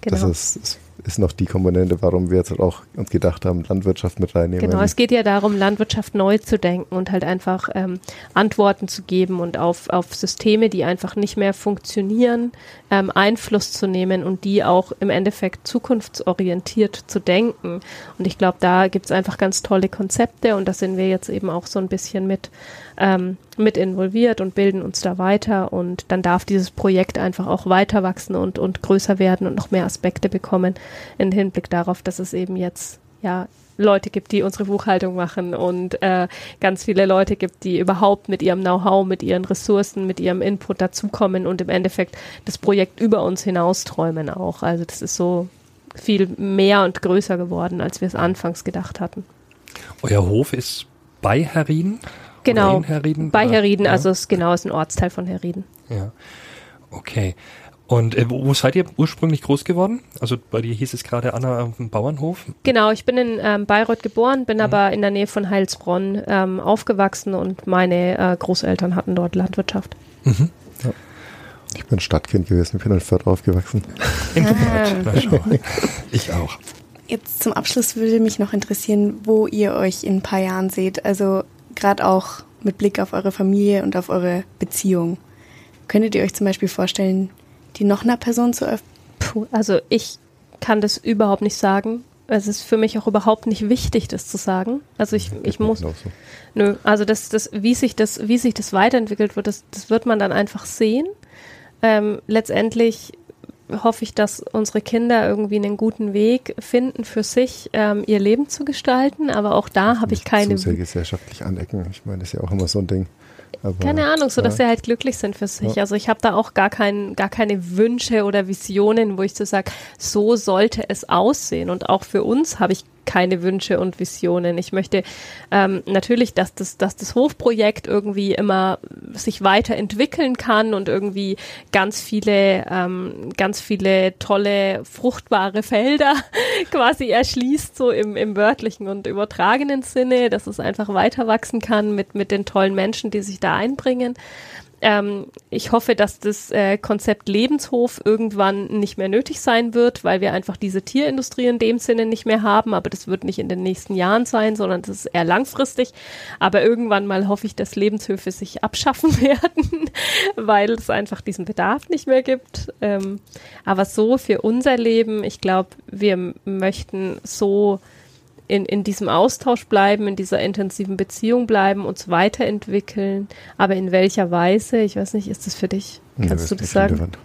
S5: genau. das ist, ist ist noch die Komponente, warum wir jetzt auch uns gedacht haben, Landwirtschaft mit reinnehmen.
S4: Genau, es geht ja darum, Landwirtschaft neu zu denken und halt einfach ähm, Antworten zu geben und auf, auf Systeme, die einfach nicht mehr funktionieren, ähm, Einfluss zu nehmen und die auch im Endeffekt zukunftsorientiert zu denken. Und ich glaube, da gibt es einfach ganz tolle Konzepte und da sind wir jetzt eben auch so ein bisschen mit ähm, mit involviert und bilden uns da weiter und dann darf dieses Projekt einfach auch weiter wachsen und, und größer werden und noch mehr Aspekte bekommen im Hinblick darauf, dass es eben jetzt ja Leute gibt, die unsere Buchhaltung machen und äh, ganz viele Leute gibt, die überhaupt mit ihrem Know-how, mit ihren Ressourcen, mit ihrem Input dazukommen und im Endeffekt das Projekt über uns hinaus träumen auch. Also das ist so viel mehr und größer geworden, als wir es anfangs gedacht hatten.
S3: Euer Hof ist bei Herrin?
S4: Genau. Herrieden, bei Herrieden, ja. also es genau ist ein Ortsteil von Herrieden.
S3: Ja. Okay. Und äh, wo, seid ihr ursprünglich groß geworden? Also bei dir hieß es gerade Anna auf dem Bauernhof.
S4: Genau, ich bin in ähm, Bayreuth geboren, bin mhm. aber in der Nähe von Heilsbronn ähm, aufgewachsen und meine äh, Großeltern hatten dort Landwirtschaft. Mhm.
S5: Ja. Ich bin Stadtkind gewesen, ich bin in Fürth aufgewachsen.
S3: In Fürth, ah. Ich auch.
S2: Jetzt zum Abschluss würde mich noch interessieren, wo ihr euch in ein paar Jahren seht. Also gerade auch mit Blick auf eure Familie und auf eure Beziehung. Könntet ihr euch zum Beispiel vorstellen, die noch einer Person zu öffnen?
S4: Puh, also ich kann das überhaupt nicht sagen. Es ist für mich auch überhaupt nicht wichtig, das zu sagen. Also ich, ich muss. So. Nö, also das, das, wie sich das, wie sich das weiterentwickelt wird, das, das wird man dann einfach sehen. Ähm, letztendlich hoffe ich, dass unsere Kinder irgendwie einen guten Weg finden, für sich ähm, ihr Leben zu gestalten. Aber auch da habe ich keine.
S5: Zu sehr gesellschaftlich anecken. Ich meine, das ist ja auch immer so ein Ding.
S4: Aber, Keine Ahnung, so dass ja. sie halt glücklich sind für sich. Ja. Also ich habe da auch gar, kein, gar keine Wünsche oder Visionen, wo ich so sage, so sollte es aussehen. Und auch für uns habe ich keine Wünsche und Visionen. Ich möchte ähm, natürlich, dass das, dass das Hofprojekt irgendwie immer sich weiterentwickeln kann und irgendwie ganz viele, ähm, ganz viele tolle, fruchtbare Felder quasi erschließt, so im, im wörtlichen und übertragenen Sinne, dass es einfach weiter wachsen kann mit, mit den tollen Menschen, die sich da einbringen. Ähm, ich hoffe, dass das äh, Konzept Lebenshof irgendwann nicht mehr nötig sein wird, weil wir einfach diese Tierindustrie in dem Sinne nicht mehr haben. Aber das wird nicht in den nächsten Jahren sein, sondern das ist eher langfristig. Aber irgendwann mal hoffe ich, dass Lebenshöfe sich abschaffen werden, weil es einfach diesen Bedarf nicht mehr gibt. Ähm, aber so für unser Leben, ich glaube, wir möchten so in, in diesem Austausch bleiben, in dieser intensiven Beziehung bleiben, uns weiterentwickeln. Aber in welcher Weise? Ich weiß nicht, ist das für dich? Kannst ja, du das sagen? Relevant.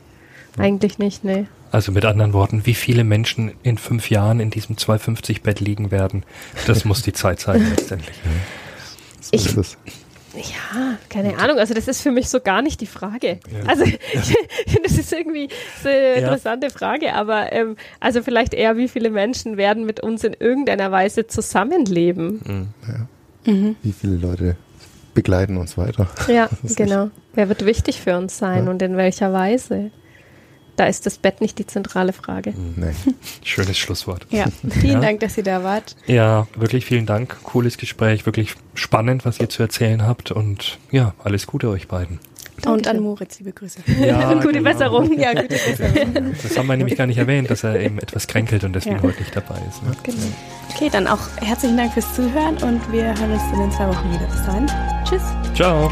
S4: Eigentlich nicht, nee.
S3: Also mit anderen Worten, wie viele Menschen in fünf Jahren in diesem 250-Bett liegen werden, das muss die Zeit sein letztendlich.
S4: So ich, ja, keine Ahnung. Also das ist für mich so gar nicht die Frage. Ja. Also das ist irgendwie so eine interessante Frage, aber ähm, also vielleicht eher, wie viele Menschen werden mit uns in irgendeiner Weise zusammenleben?
S5: Mhm. Ja. Mhm. Wie viele Leute begleiten uns weiter?
S4: Ja, genau. Wer wird wichtig für uns sein ja. und in welcher Weise? Da ist das Bett nicht die zentrale Frage.
S3: Nee. Schönes Schlusswort.
S2: Ja, vielen ja. Dank, dass ihr da wart.
S3: Ja, wirklich vielen Dank. Cooles Gespräch, wirklich spannend, was ihr zu erzählen habt und ja, alles Gute euch beiden.
S2: Und an Moritz, liebe Grüße.
S4: Ja, gute genau. Besserung. Ja, gute
S3: Besserung. Das haben wir nämlich gar nicht erwähnt, dass er eben etwas kränkelt und deswegen ja. heute nicht dabei ist. Ne?
S2: Genau. Okay, dann auch herzlichen Dank fürs Zuhören und wir hören uns dann in zwei Wochen wieder. Bis dahin. Tschüss.
S3: Ciao.